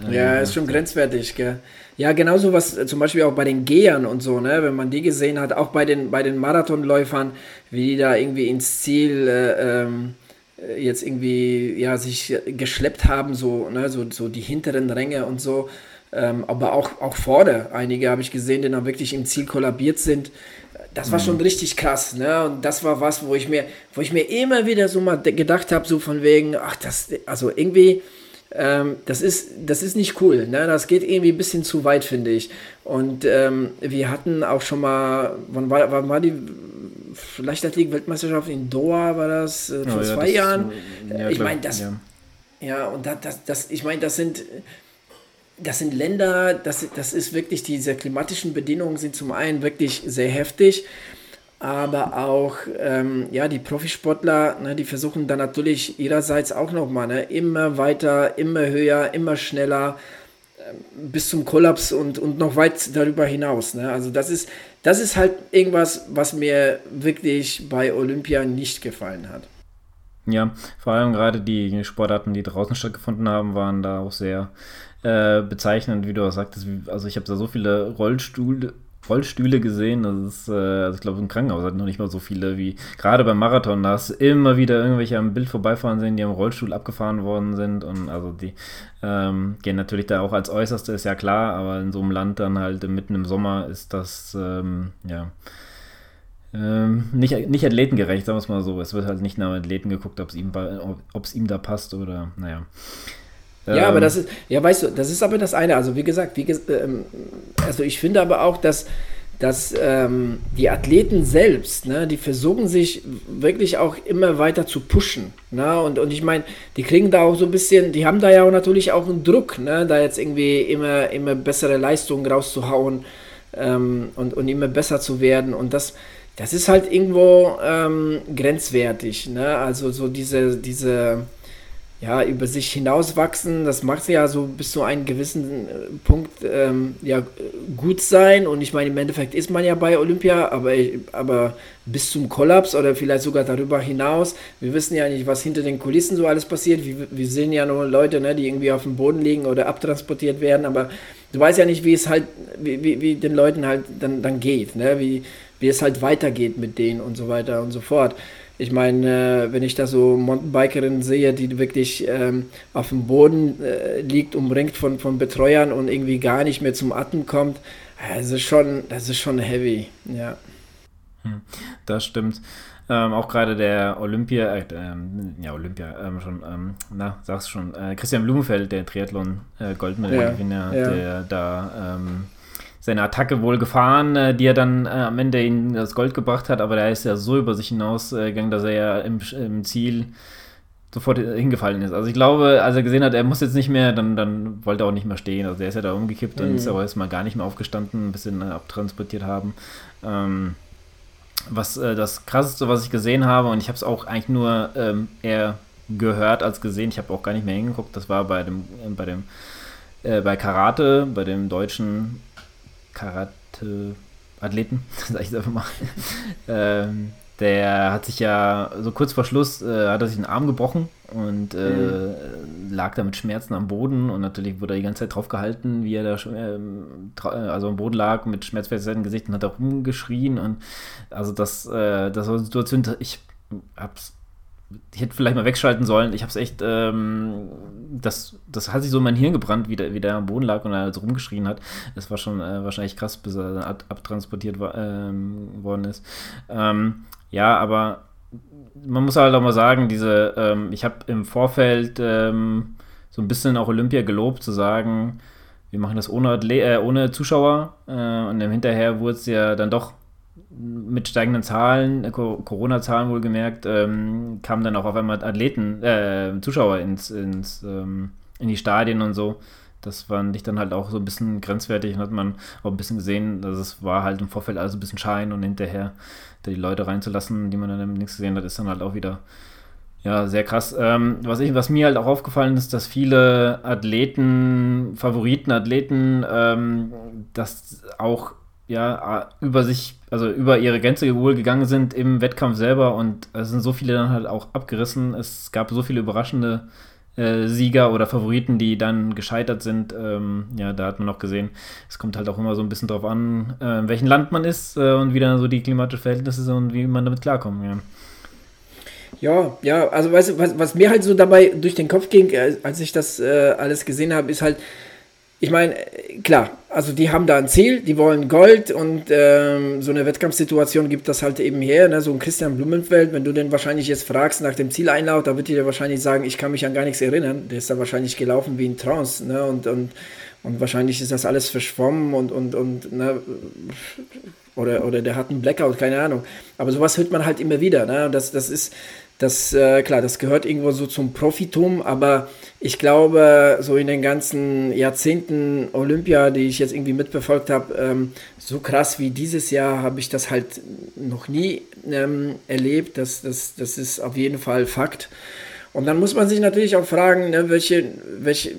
ja, ist schon grenzwertig, gell? Ja, genauso was äh, zum Beispiel auch bei den Gehern und so, ne? Wenn man die gesehen hat, auch bei den, bei den Marathonläufern, wie die da irgendwie ins Ziel äh, ähm, äh, jetzt irgendwie, ja, sich geschleppt haben, so, ne? So, so die hinteren Ränge und so. Ähm, aber auch, auch vorne, einige habe ich gesehen, die dann wirklich im Ziel kollabiert sind. Das war mhm. schon richtig krass, ne? Und das war was, wo ich mir, wo ich mir immer wieder so mal gedacht habe, so von wegen, ach, das, also irgendwie ähm, das, ist, das ist nicht cool. Ne? Das geht irgendwie ein bisschen zu weit, finde ich. Und ähm, wir hatten auch schon mal, wann war, wann war die Leichtathletik-Weltmeisterschaft in Doha, war das äh, vor oh, zwei ja, Jahren? Ja, ich meine, das, ja. ja, und das, das, das ich meine, das sind das sind Länder, das, das ist wirklich, diese klimatischen Bedingungen sind zum einen wirklich sehr heftig aber auch ähm, ja, die Profisportler, ne, die versuchen dann natürlich ihrerseits auch nochmal ne, immer weiter, immer höher, immer schneller äh, bis zum Kollaps und, und noch weit darüber hinaus. Ne? Also das ist, das ist halt irgendwas, was mir wirklich bei Olympia nicht gefallen hat. Ja, vor allem gerade die Sportarten, die draußen stattgefunden haben, waren da auch sehr äh, bezeichnend, wie du auch sagtest. Also ich habe da so viele Rollstuhl, Rollstühle gesehen. Das ist, äh, also ich glaube, im Krankenhaus hat noch nicht mal so viele wie gerade beim Marathon. Da hast du immer wieder irgendwelche am Bild vorbeifahren sehen, die am Rollstuhl abgefahren worden sind. Und also die ähm, gehen natürlich da auch als Äußerste, ist ja klar, aber in so einem Land dann halt mitten im Sommer ist das, ähm, ja. Ähm, nicht, nicht athletengerecht, sagen wir es mal so. Es wird halt nicht nach Athleten geguckt, ob es ihm, ihm da passt oder, naja. Ja, aber ähm. das ist, ja, weißt du, das ist aber das eine. Also, wie gesagt, wie, ähm, also ich finde aber auch, dass, dass ähm, die Athleten selbst, ne, die versuchen sich wirklich auch immer weiter zu pushen. Ne? Und, und ich meine, die kriegen da auch so ein bisschen, die haben da ja auch natürlich auch einen Druck, ne, da jetzt irgendwie immer, immer bessere Leistungen rauszuhauen ähm, und, und immer besser zu werden. Und das, das ist halt irgendwo ähm, grenzwertig. Ne? Also so diese, diese ja, über sich hinauswachsen, das macht ja so bis zu einem gewissen äh, Punkt ähm, ja, gut sein. Und ich meine, im Endeffekt ist man ja bei Olympia, aber, aber bis zum Kollaps oder vielleicht sogar darüber hinaus. Wir wissen ja nicht, was hinter den Kulissen so alles passiert. Wir, wir sehen ja nur Leute, ne, die irgendwie auf dem Boden liegen oder abtransportiert werden, aber du weißt ja nicht, wie es halt, wie, wie, wie den Leuten halt dann, dann geht, ne? wie, wie es halt weitergeht mit denen und so weiter und so fort. Ich meine, äh, wenn ich da so Mountainbikerinnen sehe, die wirklich ähm, auf dem Boden äh, liegt, umringt von, von Betreuern und irgendwie gar nicht mehr zum Atmen kommt, das ist schon, das ist schon heavy, ja. Hm, das stimmt. Ähm, auch gerade der Olympia, äh, ähm, ja, Olympia, ähm, schon, ähm, na, sag's schon, äh, Christian Blumenfeld, der Triathlon-Goldmedaillengewinner, äh, ja, ja. der da ähm, seine Attacke wohl gefahren, äh, die er dann äh, am Ende in das Gold gebracht hat, aber der ist ja so über sich hinausgegangen, dass er ja im, im Ziel sofort hingefallen ist. Also ich glaube, als er gesehen hat, er muss jetzt nicht mehr, dann, dann wollte er auch nicht mehr stehen. Also der ist ja da umgekippt mhm. und ist aber erstmal gar nicht mehr aufgestanden, ein bisschen äh, abtransportiert haben. Ähm, was äh, das krasseste, was ich gesehen habe, und ich habe es auch eigentlich nur ähm, eher gehört als gesehen, ich habe auch gar nicht mehr hingeguckt, das war bei dem, äh, bei dem, äh, bei Karate, bei dem deutschen Karate-Athleten, (laughs) sag ich es einfach mal. ähm, der hat sich ja so kurz vor Schluss äh, hat er sich den Arm gebrochen und äh, mhm. lag da mit Schmerzen am Boden und natürlich wurde er die ganze Zeit drauf gehalten, wie er da ähm, also am Boden lag mit schmerzverzerrtem Gesicht und hat da rumgeschrien und also das äh, das war eine Situation, ich hab's ich hätte vielleicht mal wegschalten sollen. Ich habe es echt, ähm, das, das hat sich so in mein Hirn gebrannt, wie der, wie der am Boden lag und er so rumgeschrien hat. Das war schon äh, wahrscheinlich krass, bis er ab, abtransportiert war, ähm, worden ist. Ähm, ja, aber man muss halt auch mal sagen, diese, ähm, ich habe im Vorfeld ähm, so ein bisschen auch Olympia gelobt, zu sagen, wir machen das ohne, äh, ohne Zuschauer äh, und im Hinterher wurde es ja dann doch mit steigenden Zahlen, äh, Corona-Zahlen wohlgemerkt, ähm, kamen dann auch auf einmal Athleten, äh, Zuschauer ins, ins, ähm, in die Stadien und so. Das fand ich dann halt auch so ein bisschen grenzwertig und hat man auch ein bisschen gesehen, dass es war halt im Vorfeld alles ein bisschen Schein und hinterher da die Leute reinzulassen, die man dann nichts gesehen hat, ist dann halt auch wieder ja, sehr krass. Ähm, was, ich, was mir halt auch aufgefallen ist, dass viele Athleten, Favoriten, Athleten, ähm, das auch ja über sich, also über ihre Grenze wohl gegangen sind im Wettkampf selber und es sind so viele dann halt auch abgerissen. Es gab so viele überraschende äh, Sieger oder Favoriten, die dann gescheitert sind. Ähm, ja, da hat man auch gesehen, es kommt halt auch immer so ein bisschen drauf an, äh, in welchem Land man ist äh, und wie dann so die klimatischen Verhältnisse sind und wie man damit klarkommt. Ja. Ja, ja, also weißt du, was, was mir halt so dabei durch den Kopf ging, äh, als ich das äh, alles gesehen habe, ist halt, ich meine, klar, also die haben da ein Ziel, die wollen Gold und ähm, so eine Wettkampfsituation gibt das halt eben her. Ne? So ein Christian Blumenfeld, wenn du den wahrscheinlich jetzt fragst nach dem Zieleinlauf, da wird dir wahrscheinlich sagen, ich kann mich an gar nichts erinnern. Der ist da wahrscheinlich gelaufen wie ein Trance. Ne? Und, und, und wahrscheinlich ist das alles verschwommen und, und, und ne? oder, oder der hat einen Blackout, keine Ahnung. Aber sowas hört man halt immer wieder. Ne? Das, das ist das, äh, klar, das gehört irgendwo so zum Profitum, aber ich glaube, so in den ganzen Jahrzehnten Olympia, die ich jetzt irgendwie mitverfolgt habe, ähm, so krass wie dieses Jahr habe ich das halt noch nie ähm, erlebt. Das, das, das ist auf jeden Fall Fakt. Und dann muss man sich natürlich auch fragen, ne, welche, welche,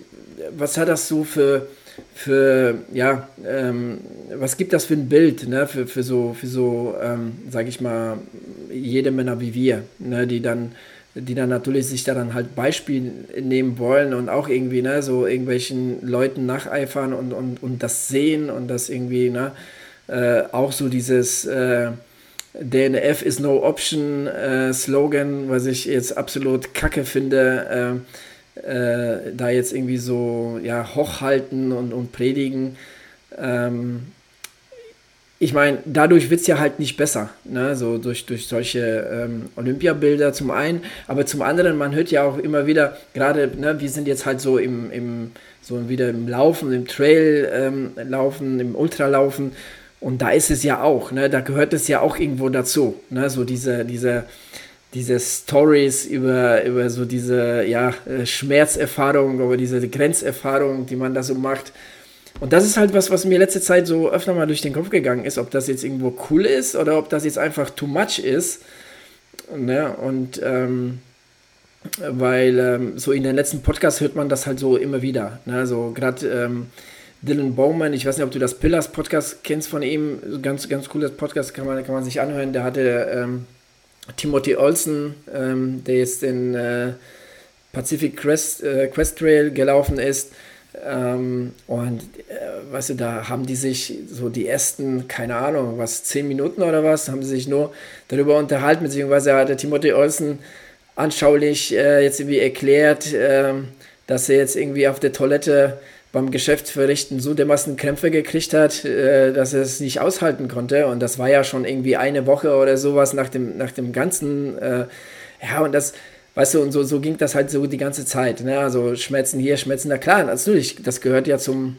was hat das so für, für ja, ähm, was gibt das für ein Bild, ne, für, für so, für so, ähm, sage ich mal, jede Männer wie wir, ne, die dann, die dann natürlich sich daran halt Beispiel nehmen wollen und auch irgendwie, ne, so irgendwelchen Leuten nacheifern und, und, und das sehen und das irgendwie, ne, äh, auch so dieses äh, DNF is no option äh, Slogan, was ich jetzt absolut kacke finde, äh, äh, da jetzt irgendwie so, ja, hochhalten und, und predigen. Ähm, ich meine, dadurch wird es ja halt nicht besser, ne? so durch, durch solche ähm, Olympiabilder zum einen, aber zum anderen, man hört ja auch immer wieder, gerade, ne, wir sind jetzt halt so im, im so wieder im Laufen, im Trail ähm, im Ultralaufen und da ist es ja auch, ne? da gehört es ja auch irgendwo dazu, ne? so diese, diese, diese Stories über, über so diese ja, äh, Schmerzerfahrung, über diese Grenzerfahrung, die man da so macht, und das ist halt was, was mir letzte Zeit so öfter mal durch den Kopf gegangen ist, ob das jetzt irgendwo cool ist oder ob das jetzt einfach too much ist. Ne? Und ähm, weil ähm, so in den letzten Podcasts hört man das halt so immer wieder. Ne? Also gerade ähm, Dylan Bowman, ich weiß nicht, ob du das Pillars Podcast kennst von ihm, ganz, ganz cooles Podcast, kann man, kann man sich anhören. Der hatte ähm, Timothy Olsen, ähm, der jetzt den äh, Pacific Crest, äh, Quest Trail gelaufen ist ähm, und äh, weißt du, da haben die sich so die ersten, keine Ahnung, was, zehn Minuten oder was, haben sie sich nur darüber unterhalten, beziehungsweise hat der Timothy Olsen anschaulich äh, jetzt irgendwie erklärt, äh, dass er jetzt irgendwie auf der Toilette beim Geschäftsverrichten so dermaßen Krämpfe gekriegt hat, äh, dass er es nicht aushalten konnte. Und das war ja schon irgendwie eine Woche oder sowas nach dem, nach dem ganzen, äh, ja, und das, Weißt du, und so, so ging das halt so die ganze Zeit. Ne? Also Schmerzen hier, Schmerzen da. Klar, natürlich, das gehört ja zum,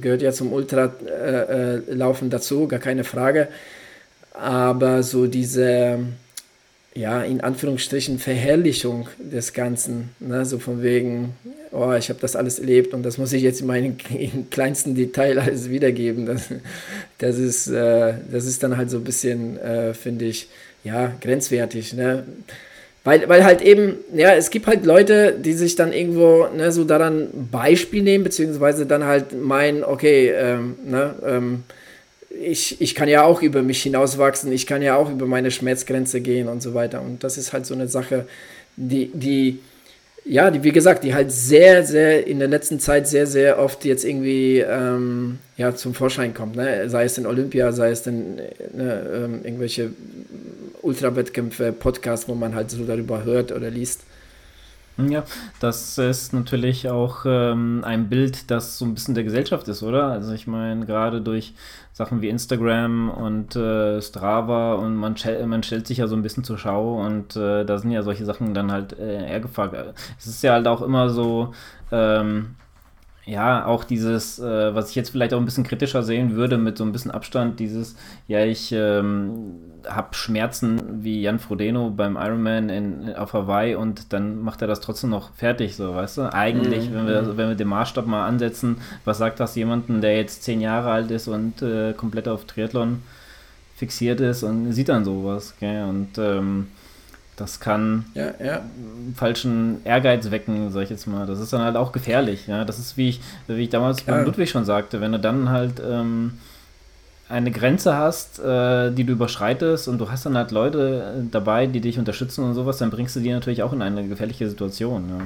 gehört ja zum Ultralaufen äh, äh, dazu, gar keine Frage. Aber so diese, ja, in Anführungsstrichen Verherrlichung des Ganzen. Ne? So von wegen, oh, ich habe das alles erlebt und das muss ich jetzt in meinem (laughs) in kleinsten Detail alles wiedergeben. Das, das, ist, äh, das ist dann halt so ein bisschen, äh, finde ich, ja, grenzwertig. Ne? Weil, weil halt eben, ja, es gibt halt Leute, die sich dann irgendwo ne, so daran Beispiel nehmen, beziehungsweise dann halt meinen, okay, ähm, ne, ähm, ich, ich kann ja auch über mich hinauswachsen, ich kann ja auch über meine Schmerzgrenze gehen und so weiter. Und das ist halt so eine Sache, die, die, ja, die, wie gesagt, die halt sehr, sehr in der letzten Zeit sehr, sehr oft jetzt irgendwie ähm, ja, zum Vorschein kommt. Ne? Sei es in Olympia, sei es in ne, ähm, irgendwelche Ultrawettkämpfe, Podcasts, wo man halt so darüber hört oder liest. Ja, das ist natürlich auch ähm, ein Bild, das so ein bisschen der Gesellschaft ist, oder? Also ich meine, gerade durch Sachen wie Instagram und äh, Strava und man, man stellt sich ja so ein bisschen zur Schau und äh, da sind ja solche Sachen dann halt äh, eher gefragt. Es ist ja halt auch immer so, ähm, ja, auch dieses, äh, was ich jetzt vielleicht auch ein bisschen kritischer sehen würde, mit so ein bisschen Abstand, dieses, ja, ich ähm, habe Schmerzen wie Jan Frodeno beim Ironman in, auf Hawaii und dann macht er das trotzdem noch fertig, so, weißt du? Eigentlich, mhm. wenn, wir, wenn wir den Maßstab mal ansetzen, was sagt das jemanden, der jetzt zehn Jahre alt ist und äh, komplett auf Triathlon fixiert ist und sieht dann sowas, gell? Und ähm, das kann ja, ja. falschen Ehrgeiz wecken, sag ich jetzt mal. Das ist dann halt auch gefährlich. Ja, das ist wie ich, wie ich damals Klar. beim Ludwig schon sagte, wenn du dann halt ähm, eine Grenze hast, äh, die du überschreitest und du hast dann halt Leute äh, dabei, die dich unterstützen und sowas, dann bringst du die natürlich auch in eine gefährliche Situation. Ja.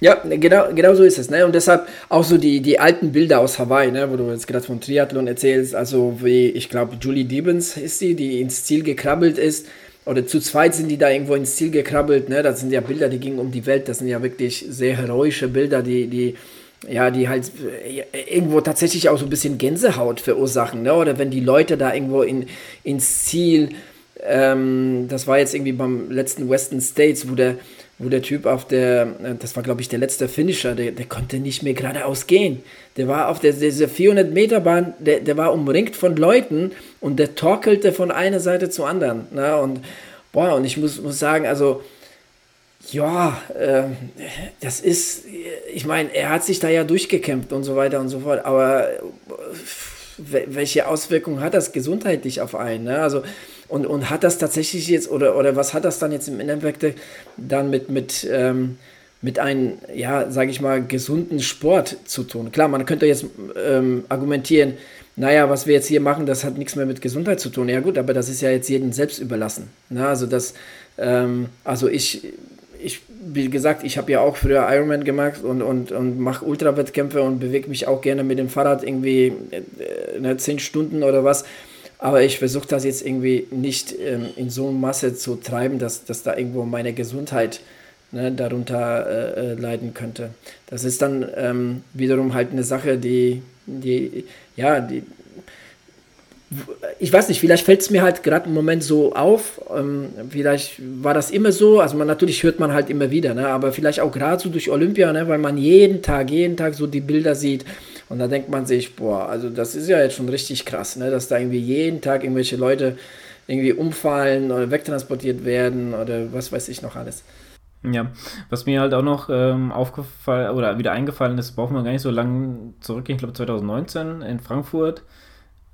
Ja, genau, genau so ist es. Ne? Und deshalb auch so die, die alten Bilder aus Hawaii, ne? wo du jetzt gerade von Triathlon erzählst, also wie, ich glaube, Julie Debens ist sie, die ins Ziel gekrabbelt ist oder zu zweit sind die da irgendwo ins Ziel gekrabbelt, ne? Das sind ja Bilder, die gingen um die Welt, das sind ja wirklich sehr heroische Bilder, die, die, ja, die halt äh, irgendwo tatsächlich auch so ein bisschen Gänsehaut verursachen, ne? Oder wenn die Leute da irgendwo in, ins Ziel, ähm, das war jetzt irgendwie beim letzten Western States, wo der, wo der Typ auf der, äh, das war glaube ich der letzte Finisher, der, der konnte nicht mehr geradeaus gehen. Der war auf der, dieser 400 Meter Bahn, der, der war umringt von Leuten und der torkelte von einer Seite zur anderen. Ne? Und boah, und ich muss, muss sagen, also ja, äh, das ist, ich meine, er hat sich da ja durchgekämpft und so weiter und so fort, aber äh, welche Auswirkungen hat das gesundheitlich auf einen? Ne? Also und, und hat das tatsächlich jetzt, oder, oder was hat das dann jetzt im Endeffekt dann mit, mit, ähm, mit einem, ja, sage ich mal, gesunden Sport zu tun? Klar, man könnte jetzt ähm, argumentieren, naja, was wir jetzt hier machen, das hat nichts mehr mit Gesundheit zu tun. Ja gut, aber das ist ja jetzt jedem selbst überlassen. Ne? also das, ähm, also ich, wie gesagt, ich habe ja auch früher Ironman gemacht und, und, und mache Ultrawettkämpfe und bewege mich auch gerne mit dem Fahrrad irgendwie äh, ne, zehn Stunden oder was. Aber ich versuche das jetzt irgendwie nicht ähm, in so einem Masse zu treiben, dass, dass da irgendwo meine Gesundheit ne, darunter äh, äh, leiden könnte. Das ist dann ähm, wiederum halt eine Sache, die, die ja, die, ich weiß nicht, vielleicht fällt es mir halt gerade im Moment so auf. Ähm, vielleicht war das immer so. Also man natürlich hört man halt immer wieder, ne? aber vielleicht auch gerade so durch Olympia, ne? weil man jeden Tag, jeden Tag so die Bilder sieht. Und da denkt man sich, boah, also das ist ja jetzt schon richtig krass, ne? dass da irgendwie jeden Tag irgendwelche Leute irgendwie umfallen oder wegtransportiert werden oder was weiß ich noch alles. Ja, was mir halt auch noch ähm, aufgefallen oder wieder eingefallen ist, brauchen wir gar nicht so lange zurückgehen, ich glaube 2019 in Frankfurt.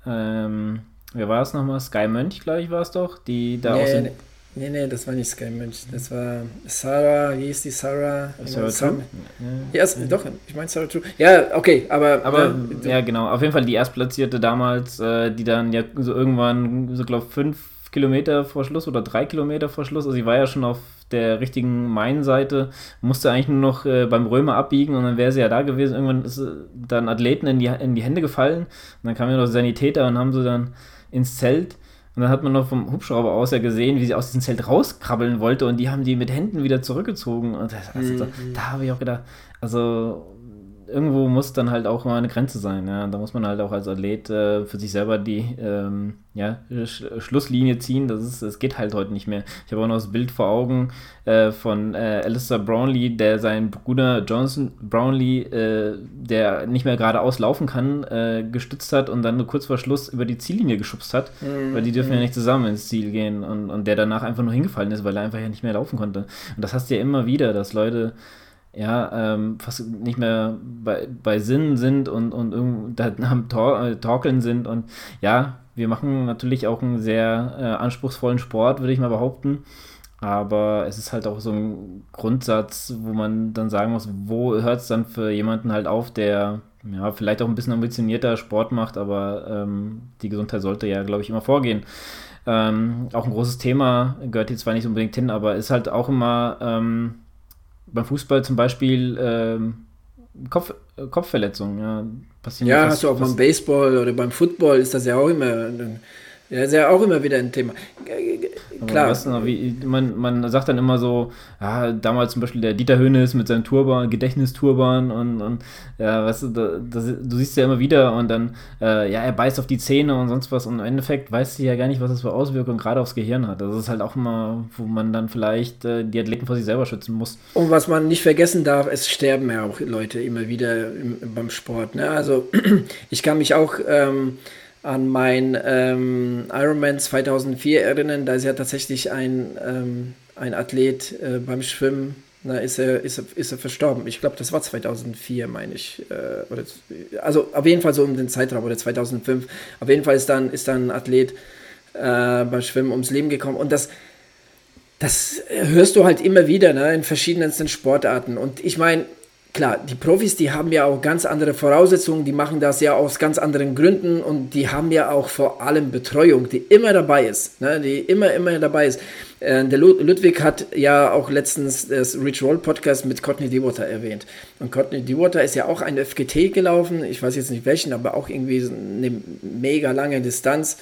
Ähm, wer war es nochmal? Sky Mönch, glaube ich, war es doch, die da nee, aus den Nee, nee, das war nicht Sky Mönch. Das war Sarah, wie ist die Sarah? Sarah True? Ja, ja, doch, ich meine Sarah True. Ja, okay, aber. Aber, äh, ja, genau. Auf jeden Fall die Erstplatzierte damals, äh, die dann ja so irgendwann, so glaube fünf Kilometer vor Schluss oder drei Kilometer vor Schluss, also sie war ja schon auf der richtigen Main-Seite, musste eigentlich nur noch äh, beim Römer abbiegen und dann wäre sie ja da gewesen. Irgendwann ist dann Athleten in die, in die Hände gefallen und dann kamen ja noch Sanitäter und haben sie dann ins Zelt und dann hat man noch vom Hubschrauber aus ja gesehen, wie sie aus diesem Zelt rauskrabbeln wollte und die haben die mit Händen wieder zurückgezogen. Und das, also, mhm. da, da habe ich auch gedacht, also irgendwo muss dann halt auch mal eine Grenze sein. Ja? Da muss man halt auch als Athlet äh, für sich selber die ähm, ja, Sch Schlusslinie ziehen. Das, ist, das geht halt heute nicht mehr. Ich habe auch noch das Bild vor Augen äh, von äh, Alistair Brownlee, der seinen Bruder Johnson Brownlee, äh, der nicht mehr geradeaus laufen kann, äh, gestützt hat und dann nur kurz vor Schluss über die Ziellinie geschubst hat, mhm. weil die dürfen ja nicht zusammen ins Ziel gehen und, und der danach einfach nur hingefallen ist, weil er einfach ja nicht mehr laufen konnte. Und das hast du ja immer wieder, dass Leute ja, ähm, fast nicht mehr bei, bei Sinnen sind und, und da am Tor, äh, Torkeln sind. Und ja, wir machen natürlich auch einen sehr äh, anspruchsvollen Sport, würde ich mal behaupten. Aber es ist halt auch so ein Grundsatz, wo man dann sagen muss, wo hört es dann für jemanden halt auf, der ja vielleicht auch ein bisschen ambitionierter Sport macht, aber ähm, die Gesundheit sollte ja, glaube ich, immer vorgehen. Ähm, auch ein großes Thema, gehört hier zwar nicht unbedingt hin, aber ist halt auch immer ähm, beim Fußball zum Beispiel ähm, Kopf, äh, Kopfverletzungen. Ja, passieren ja hast du auch beim Baseball oder beim Football ist das ja auch immer. Ja, ist ja auch immer wieder ein Thema. Klar. Weißt du, wie, man, man sagt dann immer so, ja, damals zum Beispiel der Dieter Hönes mit seinem Turban, Gedächtnisturban und, und ja, weißt du, da, das, du siehst ja immer wieder und dann, äh, ja, er beißt auf die Zähne und sonst was und im Endeffekt weißt du ja gar nicht, was das für Auswirkungen gerade aufs Gehirn hat. Das ist halt auch immer, wo man dann vielleicht äh, die Athleten vor sich selber schützen muss. Und was man nicht vergessen darf, es sterben ja auch Leute immer wieder im, beim Sport. Ne? Also (clears throat) ich kann mich auch ähm, an mein ähm, Ironman 2004 erinnern. Da ist ja tatsächlich ein, ähm, ein Athlet äh, beim Schwimmen, na, ist, er, ist, er, ist er verstorben. Ich glaube, das war 2004, meine ich. Äh, oder, also auf jeden Fall so um den Zeitraum oder 2005. Auf jeden Fall ist dann, ist dann ein Athlet äh, beim Schwimmen ums Leben gekommen. Und das, das hörst du halt immer wieder ne, in verschiedensten Sportarten. Und ich meine, klar, die Profis, die haben ja auch ganz andere Voraussetzungen, die machen das ja aus ganz anderen Gründen und die haben ja auch vor allem Betreuung, die immer dabei ist, ne, die immer, immer dabei ist. Äh, der Ludwig hat ja auch letztens das Rich Roll Podcast mit Courtney Dewater erwähnt. Und Courtney Dewater ist ja auch ein FGT gelaufen, ich weiß jetzt nicht welchen, aber auch irgendwie eine mega lange Distanz.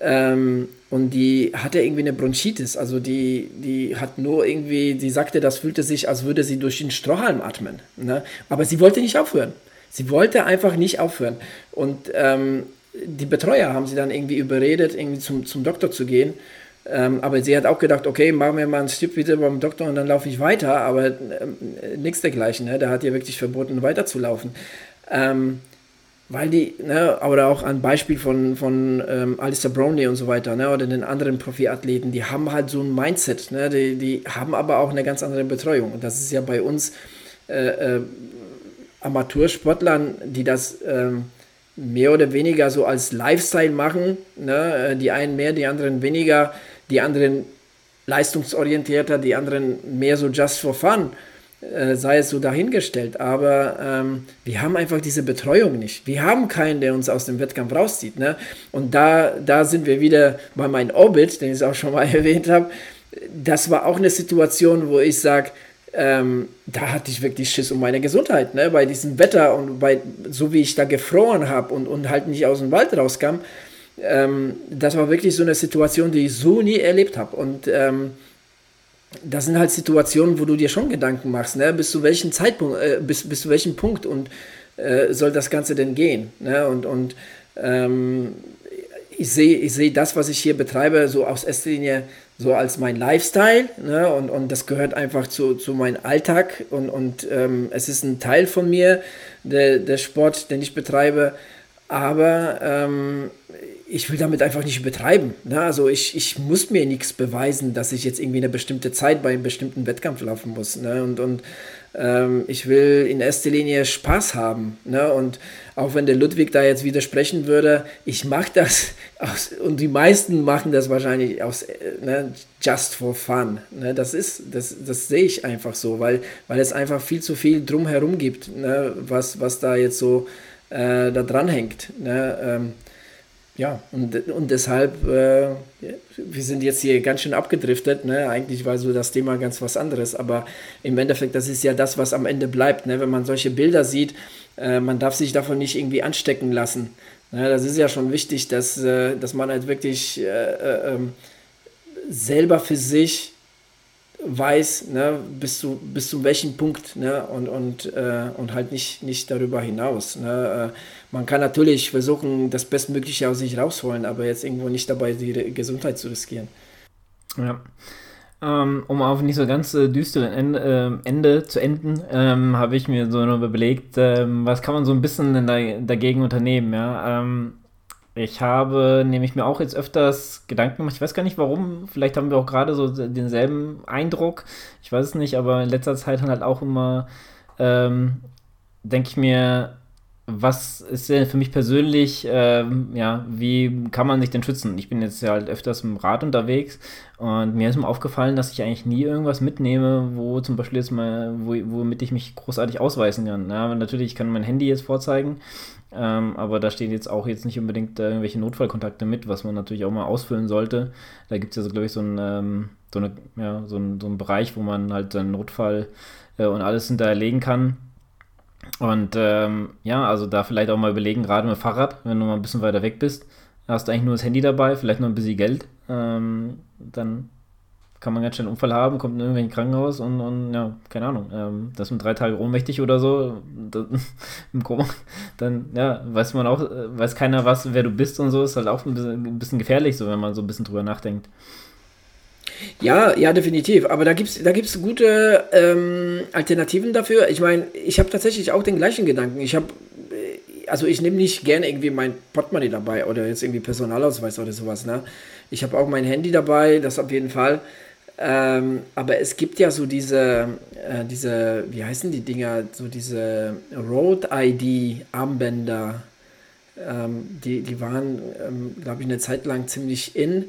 Ähm, und die hatte irgendwie eine Bronchitis, also die, die hat nur irgendwie, die sagte, das fühlte sich, als würde sie durch den Strohhalm atmen. Ne? Aber sie wollte nicht aufhören. Sie wollte einfach nicht aufhören. Und ähm, die Betreuer haben sie dann irgendwie überredet, irgendwie zum, zum Doktor zu gehen. Ähm, aber sie hat auch gedacht, okay, machen wir mal einen Stück wieder beim Doktor und dann laufe ich weiter. Aber ähm, nichts dergleichen. Ne? Der hat ihr wirklich verboten, weiterzulaufen. Ähm, weil die, ne, oder auch ein Beispiel von, von ähm, Alistair Brownlee und so weiter, ne, oder den anderen Profiathleten, die haben halt so ein Mindset, ne, die, die haben aber auch eine ganz andere Betreuung. Und das ist ja bei uns äh, äh, Amateursportlern, die das äh, mehr oder weniger so als Lifestyle machen, ne, äh, die einen mehr, die anderen weniger, die anderen leistungsorientierter, die anderen mehr so just for fun äh, sei es so dahingestellt, aber ähm, wir haben einfach diese Betreuung nicht. Wir haben keinen, der uns aus dem Wettkampf rauszieht. Ne? Und da, da sind wir wieder bei meinem Orbit, den ich auch schon mal (laughs) erwähnt habe. Das war auch eine Situation, wo ich sage, ähm, da hatte ich wirklich Schiss um meine Gesundheit, ne? bei diesem Wetter und bei so wie ich da gefroren habe und, und halt nicht aus dem Wald rauskam. Ähm, das war wirklich so eine Situation, die ich so nie erlebt habe. Und ähm, das sind halt Situationen, wo du dir schon Gedanken machst, ne? bis zu welchem Zeitpunkt, äh, bis, bis zu welchem Punkt und äh, soll das Ganze denn gehen? Ne? Und, und ähm, ich sehe ich seh das, was ich hier betreibe, so aus erster Linie so als mein Lifestyle ne? und, und das gehört einfach zu, zu meinem Alltag und, und ähm, es ist ein Teil von mir, der, der Sport, den ich betreibe, aber ähm, ich will damit einfach nicht übertreiben. Ne? Also ich, ich muss mir nichts beweisen, dass ich jetzt irgendwie eine bestimmte Zeit bei einem bestimmten Wettkampf laufen muss. Ne? Und, und ähm, ich will in erster Linie Spaß haben. Ne? Und auch wenn der Ludwig da jetzt widersprechen würde, ich mache das (laughs) aus, und die meisten machen das wahrscheinlich aus ne, just for fun. Ne? Das ist, das, das sehe ich einfach so, weil, weil es einfach viel zu viel drumherum gibt, ne? was, was da jetzt so äh, da dran hängt. Ne? Ähm, ja, und, und deshalb, äh, wir sind jetzt hier ganz schön abgedriftet, ne? Eigentlich war so das Thema ganz was anderes, aber im Endeffekt, das ist ja das, was am Ende bleibt, ne? Wenn man solche Bilder sieht, äh, man darf sich davon nicht irgendwie anstecken lassen. Ne? Das ist ja schon wichtig, dass, äh, dass man halt wirklich äh, äh, ähm, selber für sich weiß, ne, bis zu, bis zu welchem Punkt ne, und, und, äh, und halt nicht, nicht darüber hinaus. Ne. Man kann natürlich versuchen, das Bestmögliche aus sich rausholen, aber jetzt irgendwo nicht dabei die Gesundheit zu riskieren. Ja. Ähm, um auf nicht so ganz äh, düsteren Ende, äh, Ende, zu enden, ähm, habe ich mir so noch überlegt, ähm, was kann man so ein bisschen da, dagegen unternehmen, ja. Ähm, ich habe nämlich mir auch jetzt öfters Gedanken gemacht, ich weiß gar nicht warum, vielleicht haben wir auch gerade so denselben Eindruck, ich weiß es nicht, aber in letzter Zeit halt auch immer, ähm, denke ich mir, was ist denn für mich persönlich, ähm, ja, wie kann man sich denn schützen? Ich bin jetzt ja halt öfters im Rad unterwegs und mir ist mir aufgefallen, dass ich eigentlich nie irgendwas mitnehme, wo zum Beispiel jetzt mal, wo, womit ich mich großartig ausweisen kann. Ja, natürlich, ich kann mein Handy jetzt vorzeigen, ähm, aber da stehen jetzt auch jetzt nicht unbedingt irgendwelche Notfallkontakte mit, was man natürlich auch mal ausfüllen sollte. Da gibt es ja so, glaube ich, so ein, ähm, so, eine, ja, so, ein, so einen Bereich, wo man halt seinen Notfall äh, und alles hinterlegen kann. Und ähm, ja, also da vielleicht auch mal überlegen, gerade mit Fahrrad, wenn du mal ein bisschen weiter weg bist, hast du eigentlich nur das Handy dabei, vielleicht noch ein bisschen Geld, ähm, dann kann man ganz schnell einen Unfall haben, kommt in irgendwelchen Krankenhaus und, und ja, keine Ahnung, ähm, das sind drei Tage ohnmächtig oder so, (laughs) das, im Koma, dann ja, weiß man auch, äh, weiß keiner was, wer du bist und so, ist halt auch ein bisschen, ein bisschen gefährlich, so wenn man so ein bisschen drüber nachdenkt. Ja, ja, definitiv. Aber da gibt es da gibt's gute ähm, Alternativen dafür. Ich meine, ich habe tatsächlich auch den gleichen Gedanken. Ich habe, äh, also ich nehme nicht gerne irgendwie mein Portemonnaie dabei oder jetzt irgendwie Personalausweis oder sowas. Ne? Ich habe auch mein Handy dabei, das auf jeden Fall. Ähm, aber es gibt ja so diese, äh, diese, wie heißen die Dinger, so diese Road-ID-Armbänder. Ähm, die, die waren, ähm, glaube ich, eine Zeit lang ziemlich in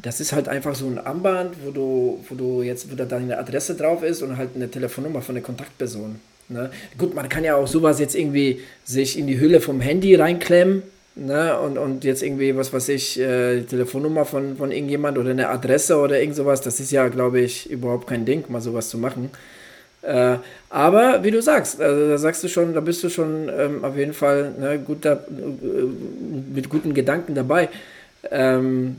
das ist halt einfach so ein Armband, wo du, wo du jetzt, wo da deine Adresse drauf ist und halt eine Telefonnummer von der Kontaktperson. Ne? Gut, man kann ja auch sowas jetzt irgendwie sich in die Hülle vom Handy reinklemmen ne? und, und jetzt irgendwie, was weiß ich, äh, Telefonnummer von, von irgendjemand oder eine Adresse oder irgend sowas. Das ist ja, glaube ich, überhaupt kein Ding, mal sowas zu machen. Äh, aber wie du sagst, also da sagst du schon, da bist du schon ähm, auf jeden Fall ne, guter, äh, mit guten Gedanken dabei. Ähm,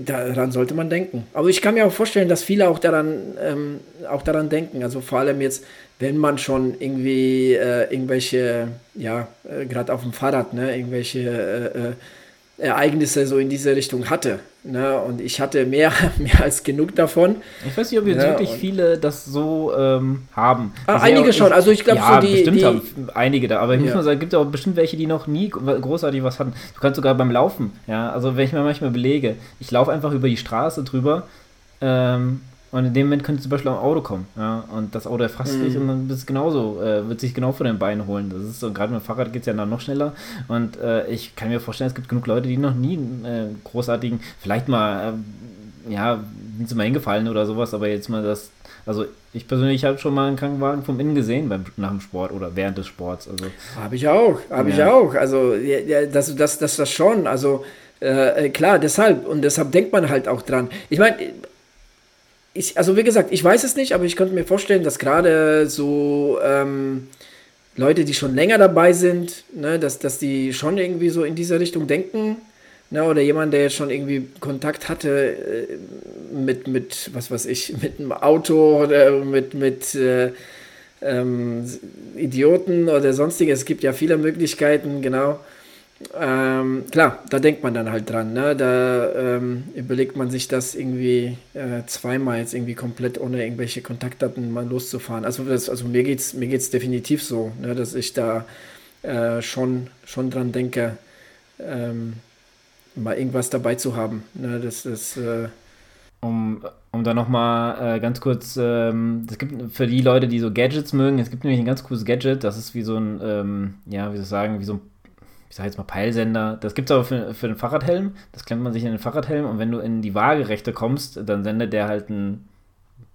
daran sollte man denken. Aber ich kann mir auch vorstellen, dass viele auch daran, ähm, auch daran denken. Also vor allem jetzt, wenn man schon irgendwie äh, irgendwelche, ja, äh, gerade auf dem Fahrrad, ne, irgendwelche äh, äh Ereignisse so in diese Richtung hatte. Ne? Und ich hatte mehr, (laughs) mehr als genug davon. Ich weiß nicht, ob jetzt ne? wirklich viele das so ähm, haben. Ah, einige schon, also ich glaube ja, so die... bestimmt die, haben einige da, aber ich ja. muss mal sagen, es gibt auch bestimmt welche, die noch nie großartig was hatten. Du kannst sogar beim Laufen, ja, also wenn ich mir manchmal belege, ich laufe einfach über die Straße drüber ähm, und in dem Moment könnte zum Beispiel auch ein Auto kommen, ja, und das Auto erfasst mhm. dich und dann bist genauso, äh, wird sich genau vor den Beinen holen. Das ist so, gerade mit dem Fahrrad geht es ja dann noch schneller. Und äh, ich kann mir vorstellen, es gibt genug Leute, die noch nie einen äh, großartigen, vielleicht mal, äh, ja, sind sie mal hingefallen oder sowas, aber jetzt mal das, also ich persönlich habe schon mal einen Krankenwagen vom Innen gesehen beim, nach dem Sport oder während des Sports. Also, habe ich auch, habe ja. ich auch. Also ja, das, das, das, das schon. Also äh, klar, deshalb und deshalb denkt man halt auch dran. Ich meine, ich, also wie gesagt, ich weiß es nicht, aber ich könnte mir vorstellen, dass gerade so ähm, Leute, die schon länger dabei sind, ne, dass, dass die schon irgendwie so in diese Richtung denken. Ne, oder jemand, der jetzt schon irgendwie Kontakt hatte äh, mit, mit, was weiß ich, (laughs) mit einem Auto oder mit, mit äh, ähm, Idioten oder sonstiges. Es gibt ja viele Möglichkeiten, genau. Ähm, klar, da denkt man dann halt dran. Ne? Da ähm, überlegt man sich das irgendwie äh, zweimal jetzt irgendwie komplett ohne irgendwelche Kontaktdaten mal loszufahren. Also, das, also mir geht es mir geht's definitiv so, ne? dass ich da äh, schon, schon dran denke, ähm, mal irgendwas dabei zu haben. Ne? Das ist. Äh um, um da nochmal äh, ganz kurz, ähm, es gibt für die Leute, die so Gadgets mögen, es gibt nämlich ein ganz cooles Gadget, das ist wie so ein, ähm, ja, wie soll ich sagen, wie so ein ich sage jetzt mal Peilsender. Das gibt es aber für, für den Fahrradhelm. Das klemmt man sich in den Fahrradhelm und wenn du in die Waagerechte kommst, dann sendet der halt einen,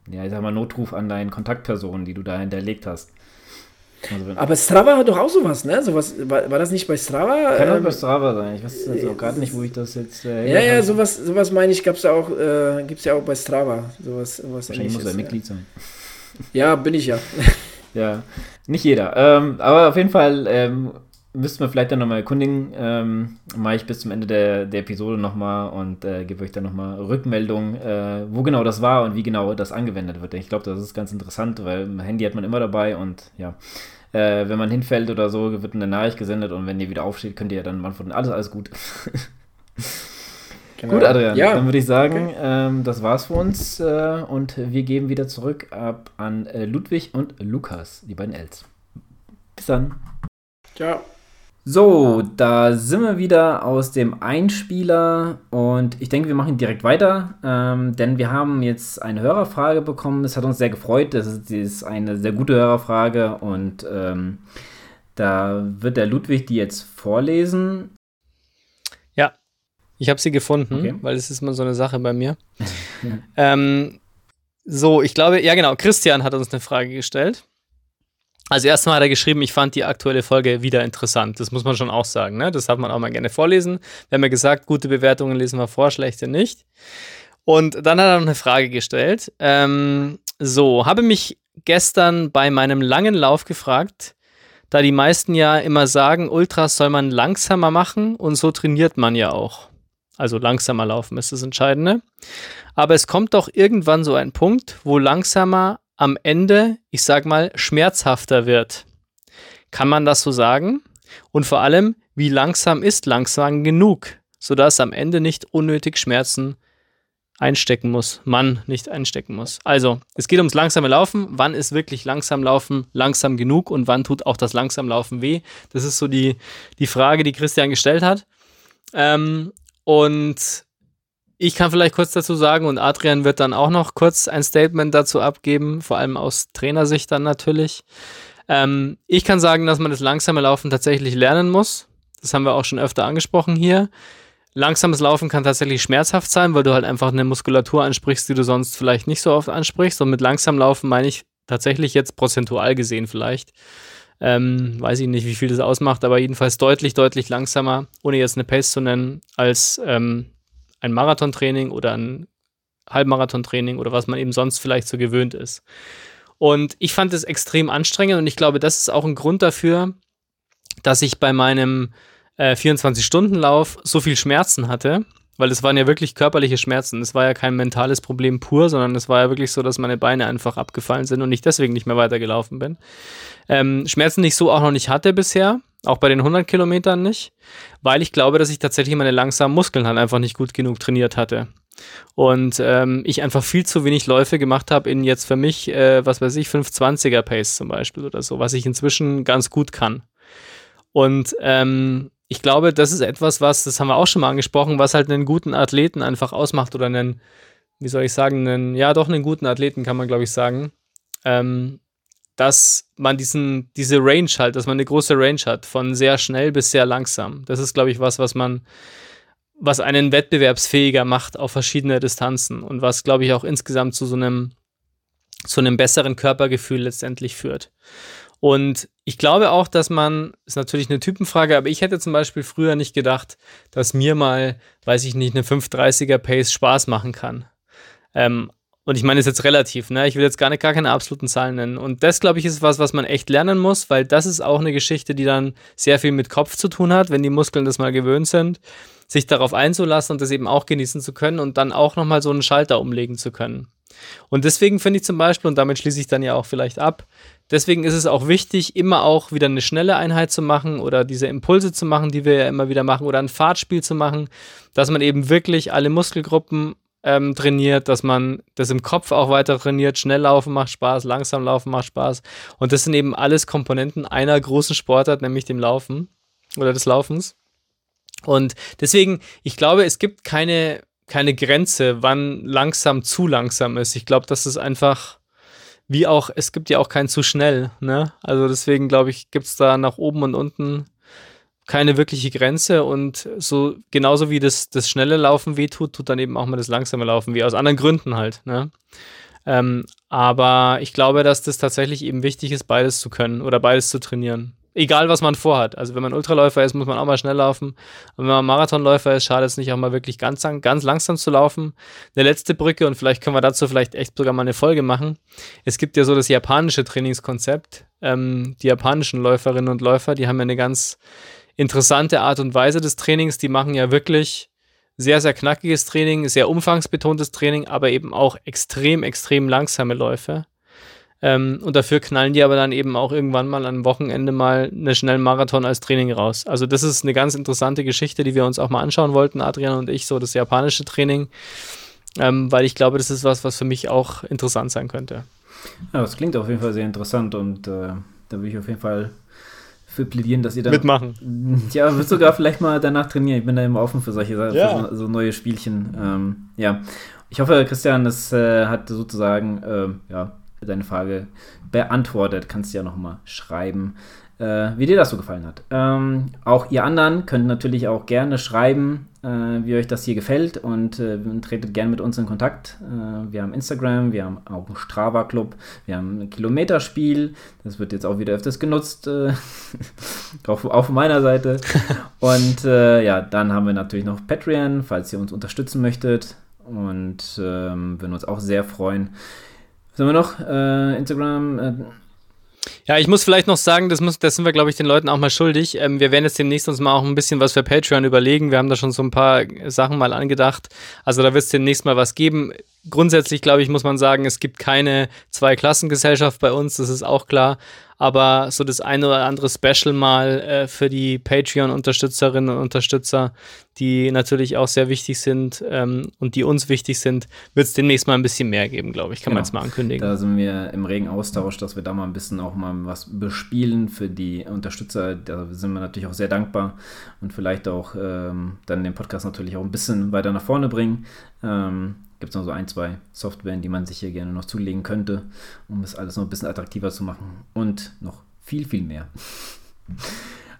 ja, ich sag mal, Notruf an deine Kontaktpersonen, die du da hinterlegt hast. Also aber Strava hat doch auch sowas, ne? Sowas, war, war das nicht bei Strava? Kann ähm, auch bei Strava sein. Ich weiß jetzt auch gerade nicht, wo ich das jetzt. Äh, ja, ja, sowas, sowas meine ich, gab's ja auch, äh, gibt es ja auch bei Strava. Sowas, sowas Wahrscheinlich muss er Mitglied ja. sein. Ja, bin ich ja. (laughs) ja, nicht jeder. Ähm, aber auf jeden Fall ähm, müssten wir vielleicht dann nochmal erkundigen. Ähm, mache ich bis zum Ende der, der Episode nochmal und äh, gebe euch dann nochmal Rückmeldung, äh, wo genau das war und wie genau das angewendet wird. Ich glaube, das ist ganz interessant, weil ein Handy hat man immer dabei und ja, äh, wenn man hinfällt oder so, wird eine Nachricht gesendet und wenn ihr wieder aufsteht, könnt ihr ja dann antworten, alles, alles gut. Genau. Gut, Adrian, ja. dann würde ich sagen, okay. ähm, das war's für uns äh, und wir geben wieder zurück ab an äh, Ludwig und Lukas, die beiden Els. Bis dann. Ciao. So, da sind wir wieder aus dem Einspieler und ich denke, wir machen direkt weiter, ähm, denn wir haben jetzt eine Hörerfrage bekommen. Das hat uns sehr gefreut. Das ist, ist eine sehr gute Hörerfrage und ähm, da wird der Ludwig die jetzt vorlesen. Ja, ich habe sie gefunden, okay. weil es ist immer so eine Sache bei mir. (laughs) ähm, so, ich glaube, ja genau, Christian hat uns eine Frage gestellt. Also erstmal hat er geschrieben, ich fand die aktuelle Folge wieder interessant. Das muss man schon auch sagen. Ne? Das darf man auch mal gerne vorlesen. Wir haben ja gesagt, gute Bewertungen lesen wir vor, schlechte nicht. Und dann hat er noch eine Frage gestellt. Ähm, so, habe mich gestern bei meinem langen Lauf gefragt, da die meisten ja immer sagen, Ultras soll man langsamer machen und so trainiert man ja auch. Also langsamer laufen ist das Entscheidende. Aber es kommt doch irgendwann so ein Punkt, wo langsamer am Ende, ich sag mal, schmerzhafter wird. Kann man das so sagen? Und vor allem, wie langsam ist langsam genug, sodass am Ende nicht unnötig Schmerzen einstecken muss, man nicht einstecken muss. Also, es geht ums langsame Laufen. Wann ist wirklich langsam Laufen langsam genug und wann tut auch das langsam Laufen weh? Das ist so die, die Frage, die Christian gestellt hat. Ähm, und ich kann vielleicht kurz dazu sagen und Adrian wird dann auch noch kurz ein Statement dazu abgeben, vor allem aus Trainersicht dann natürlich. Ähm, ich kann sagen, dass man das langsame Laufen tatsächlich lernen muss. Das haben wir auch schon öfter angesprochen hier. Langsames Laufen kann tatsächlich schmerzhaft sein, weil du halt einfach eine Muskulatur ansprichst, die du sonst vielleicht nicht so oft ansprichst. Und mit langsam Laufen meine ich tatsächlich jetzt prozentual gesehen vielleicht. Ähm, weiß ich nicht, wie viel das ausmacht, aber jedenfalls deutlich, deutlich langsamer, ohne jetzt eine Pace zu nennen, als ähm, ein Marathontraining oder ein Halbmarathontraining oder was man eben sonst vielleicht so gewöhnt ist. Und ich fand es extrem anstrengend und ich glaube, das ist auch ein Grund dafür, dass ich bei meinem äh, 24-Stunden-Lauf so viel Schmerzen hatte, weil es waren ja wirklich körperliche Schmerzen. Es war ja kein mentales Problem pur, sondern es war ja wirklich so, dass meine Beine einfach abgefallen sind und ich deswegen nicht mehr weitergelaufen bin. Ähm, Schmerzen, die ich so auch noch nicht hatte bisher, auch bei den 100 Kilometern nicht, weil ich glaube, dass ich tatsächlich meine langsamen Muskeln halt einfach nicht gut genug trainiert hatte. Und ähm, ich einfach viel zu wenig Läufe gemacht habe in jetzt für mich, äh, was weiß ich, 520er Pace zum Beispiel oder so, was ich inzwischen ganz gut kann. Und ähm, ich glaube, das ist etwas, was, das haben wir auch schon mal angesprochen, was halt einen guten Athleten einfach ausmacht oder einen, wie soll ich sagen, einen, ja doch einen guten Athleten kann man glaube ich sagen. Ähm, dass man diesen, diese Range halt, dass man eine große Range hat, von sehr schnell bis sehr langsam. Das ist, glaube ich, was, was man, was einen wettbewerbsfähiger macht auf verschiedene Distanzen und was, glaube ich, auch insgesamt zu so einem, zu einem besseren Körpergefühl letztendlich führt. Und ich glaube auch, dass man, ist natürlich eine Typenfrage, aber ich hätte zum Beispiel früher nicht gedacht, dass mir mal, weiß ich nicht, eine 530er Pace Spaß machen kann. Ähm, und ich meine, es ist jetzt relativ, ne? Ich will jetzt gar nicht gar keine absoluten Zahlen nennen. Und das, glaube ich, ist was, was man echt lernen muss, weil das ist auch eine Geschichte, die dann sehr viel mit Kopf zu tun hat, wenn die Muskeln das mal gewöhnt sind, sich darauf einzulassen und das eben auch genießen zu können und dann auch nochmal so einen Schalter umlegen zu können. Und deswegen finde ich zum Beispiel, und damit schließe ich dann ja auch vielleicht ab, deswegen ist es auch wichtig, immer auch wieder eine schnelle Einheit zu machen oder diese Impulse zu machen, die wir ja immer wieder machen, oder ein Fahrtspiel zu machen, dass man eben wirklich alle Muskelgruppen ähm, trainiert, dass man das im Kopf auch weiter trainiert. Schnell laufen macht Spaß, langsam laufen macht Spaß. Und das sind eben alles Komponenten einer großen Sportart, nämlich dem Laufen oder des Laufens. Und deswegen, ich glaube, es gibt keine, keine Grenze, wann langsam zu langsam ist. Ich glaube, das ist einfach, wie auch, es gibt ja auch kein zu schnell. Ne? Also deswegen glaube ich, gibt es da nach oben und unten keine wirkliche Grenze und so genauso wie das, das schnelle Laufen wehtut, tut dann eben auch mal das langsame Laufen weh, aus anderen Gründen halt. Ne? Ähm, aber ich glaube, dass das tatsächlich eben wichtig ist, beides zu können oder beides zu trainieren. Egal, was man vorhat. Also wenn man Ultraläufer ist, muss man auch mal schnell laufen. Und wenn man Marathonläufer ist, schadet es nicht auch mal wirklich ganz, ganz langsam zu laufen. Eine letzte Brücke und vielleicht können wir dazu vielleicht echt sogar mal eine Folge machen. Es gibt ja so das japanische Trainingskonzept. Ähm, die japanischen Läuferinnen und Läufer, die haben ja eine ganz interessante Art und Weise des Trainings. Die machen ja wirklich sehr, sehr knackiges Training, sehr umfangsbetontes Training, aber eben auch extrem, extrem langsame Läufe. Ähm, und dafür knallen die aber dann eben auch irgendwann mal am Wochenende mal einen schnellen Marathon als Training raus. Also das ist eine ganz interessante Geschichte, die wir uns auch mal anschauen wollten, Adrian und ich, so das japanische Training, ähm, weil ich glaube, das ist was, was für mich auch interessant sein könnte. Ja, das klingt auf jeden Fall sehr interessant und äh, da will ich auf jeden Fall für plädieren, dass ihr da mitmachen. Ja, wird sogar vielleicht mal danach trainieren. Ich bin da immer offen für solche ja. für so, so, neue Spielchen. Ähm, ja, ich hoffe, Christian, das äh, hat sozusagen äh, ja, deine Frage beantwortet. Kannst du ja nochmal schreiben äh, wie dir das so gefallen hat. Ähm, auch ihr anderen könnt natürlich auch gerne schreiben, wie euch das hier gefällt und äh, tretet gerne mit uns in Kontakt. Äh, wir haben Instagram, wir haben auch einen Strava-Club, wir haben ein Kilometerspiel, das wird jetzt auch wieder öfters genutzt, äh, (laughs) auch, von meiner Seite. (laughs) Und äh, ja, dann haben wir natürlich noch Patreon, falls ihr uns unterstützen möchtet und ähm, würden uns auch sehr freuen. Was haben wir noch? Instagram ja, ich muss vielleicht noch sagen, das, muss, das sind wir, glaube ich, den Leuten auch mal schuldig. Ähm, wir werden jetzt demnächst uns mal auch ein bisschen was für Patreon überlegen. Wir haben da schon so ein paar Sachen mal angedacht. Also da wird es demnächst mal was geben grundsätzlich, glaube ich, muss man sagen, es gibt keine Zwei-Klassengesellschaft bei uns, das ist auch klar. Aber so das eine oder andere Special mal äh, für die Patreon-Unterstützerinnen und Unterstützer, die natürlich auch sehr wichtig sind ähm, und die uns wichtig sind, wird es demnächst mal ein bisschen mehr geben, glaube ich. Kann genau. man jetzt mal ankündigen. Da sind wir im regen Austausch, dass wir da mal ein bisschen auch mal was bespielen für die Unterstützer. Da sind wir natürlich auch sehr dankbar und vielleicht auch ähm, dann den Podcast natürlich auch ein bisschen weiter nach vorne bringen. Ähm, gibt es noch so ein, zwei Softwaren, die man sich hier gerne noch zulegen könnte, um das alles noch ein bisschen attraktiver zu machen. Und noch viel, viel mehr.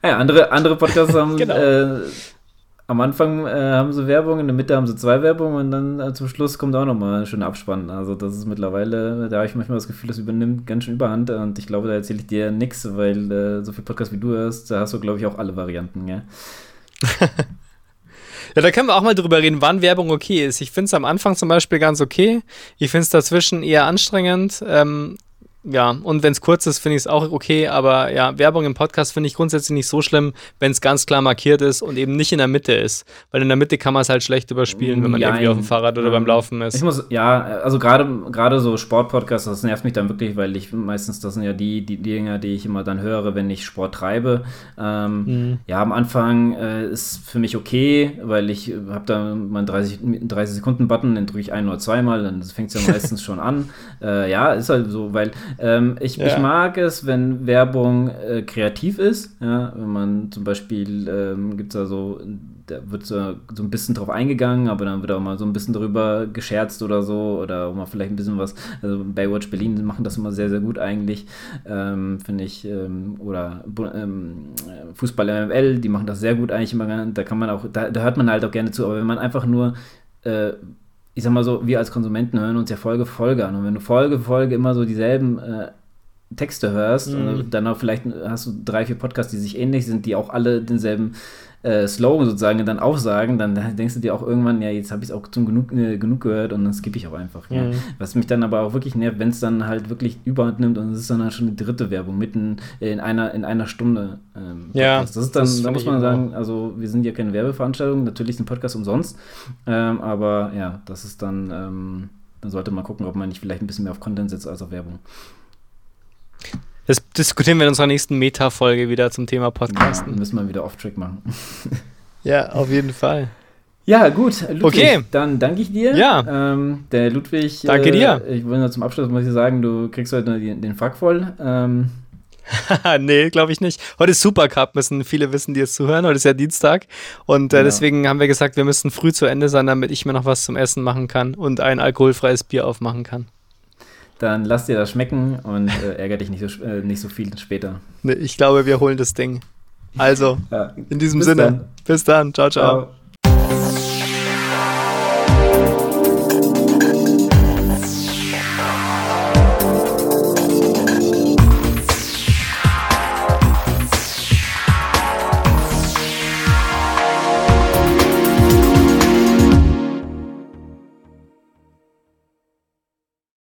ja, andere, andere Podcasts haben (laughs) genau. äh, am Anfang äh, haben sie Werbung, in der Mitte haben sie zwei Werbungen und dann äh, zum Schluss kommt auch nochmal ein schöner Abspann. Also das ist mittlerweile, da habe ich manchmal das Gefühl, das übernimmt ganz schön überhand und ich glaube, da erzähle ich dir nichts, weil äh, so viel Podcast wie du hörst, da hast du, glaube ich, auch alle Varianten, ja. (laughs) Ja, da können wir auch mal drüber reden, wann Werbung okay ist. Ich finde es am Anfang zum Beispiel ganz okay. Ich finde es dazwischen eher anstrengend. Ähm, ja, und wenn es kurz ist, finde ich es auch okay, aber ja, Werbung im Podcast finde ich grundsätzlich nicht so schlimm, wenn es ganz klar markiert ist und eben nicht in der Mitte ist. Weil in der Mitte kann man es halt schlecht überspielen, wenn man ja, irgendwie auf dem Fahrrad oder beim Laufen ist. Ich muss, ja, also gerade so Sportpodcasts, das nervt mich dann wirklich, weil ich meistens, das sind ja die, die Dinger, die ich immer dann höre, wenn ich Sport treibe. Ähm, mhm. Ja, am Anfang äh, ist für mich okay, weil ich habe da meinen 30, 30 Sekunden Button, den drücke ich ein oder zweimal, dann fängt es ja (laughs) meistens schon an. Äh, ja, ist halt so, weil ähm, ich, ja. ich mag es, wenn Werbung äh, kreativ ist. Ja, wenn man zum Beispiel, ähm, gibt es da so, da wird so, so ein bisschen drauf eingegangen, aber dann wird auch mal so ein bisschen darüber gescherzt oder so oder mal vielleicht ein bisschen was. Also Baywatch Berlin machen das immer sehr, sehr gut eigentlich, ähm, finde ich. Ähm, oder ähm, Fußball MML, die machen das sehr gut eigentlich immer. Da kann man auch, da, da hört man halt auch gerne zu, aber wenn man einfach nur äh, ich sag mal so, wir als Konsumenten hören uns ja Folge für Folge an. Und wenn du Folge für Folge immer so dieselben äh, Texte hörst, mhm. dann auch vielleicht hast du drei, vier Podcasts, die sich ähnlich sind, die auch alle denselben äh, Slogan sozusagen dann aufsagen, dann denkst du dir auch irgendwann, ja, jetzt habe ich es auch zum genug, äh, genug gehört und dann skippe ich auch einfach. Mhm. Ja. Was mich dann aber auch wirklich nervt, wenn es dann halt wirklich überhand nimmt und es ist dann halt schon die dritte Werbung mitten in einer, in einer Stunde. Ähm, ja, das ist dann, das da muss man sagen, also wir sind ja keine Werbeveranstaltung, natürlich ist ein Podcast umsonst, ähm, aber ja, das ist dann, ähm, dann sollte man gucken, ob man nicht vielleicht ein bisschen mehr auf Content setzt als auf Werbung. Das diskutieren wir in unserer nächsten Meta-Folge wieder zum Thema Podcasten. Ja, müssen wir wieder Off-Track machen. (laughs) ja, auf jeden Fall. Ja, gut. Ludwig, okay. Dann danke ich dir. Ja. Ähm, der Ludwig. Danke äh, dir. Ich nur zum Abschluss muss ich sagen, du kriegst heute den, den Frack voll. Ähm, (laughs) nee, glaube ich nicht. Heute ist Supercup, müssen viele wissen, die jetzt zuhören. Heute ist ja Dienstag. Und äh, ja. deswegen haben wir gesagt, wir müssen früh zu Ende sein, damit ich mir noch was zum Essen machen kann und ein alkoholfreies Bier aufmachen kann dann lass dir das schmecken und äh, ärger dich nicht so, äh, nicht so viel später. Nee, ich glaube, wir holen das Ding. Also, ja. in diesem bis Sinne, dann. bis dann. ciao. ciao. ciao.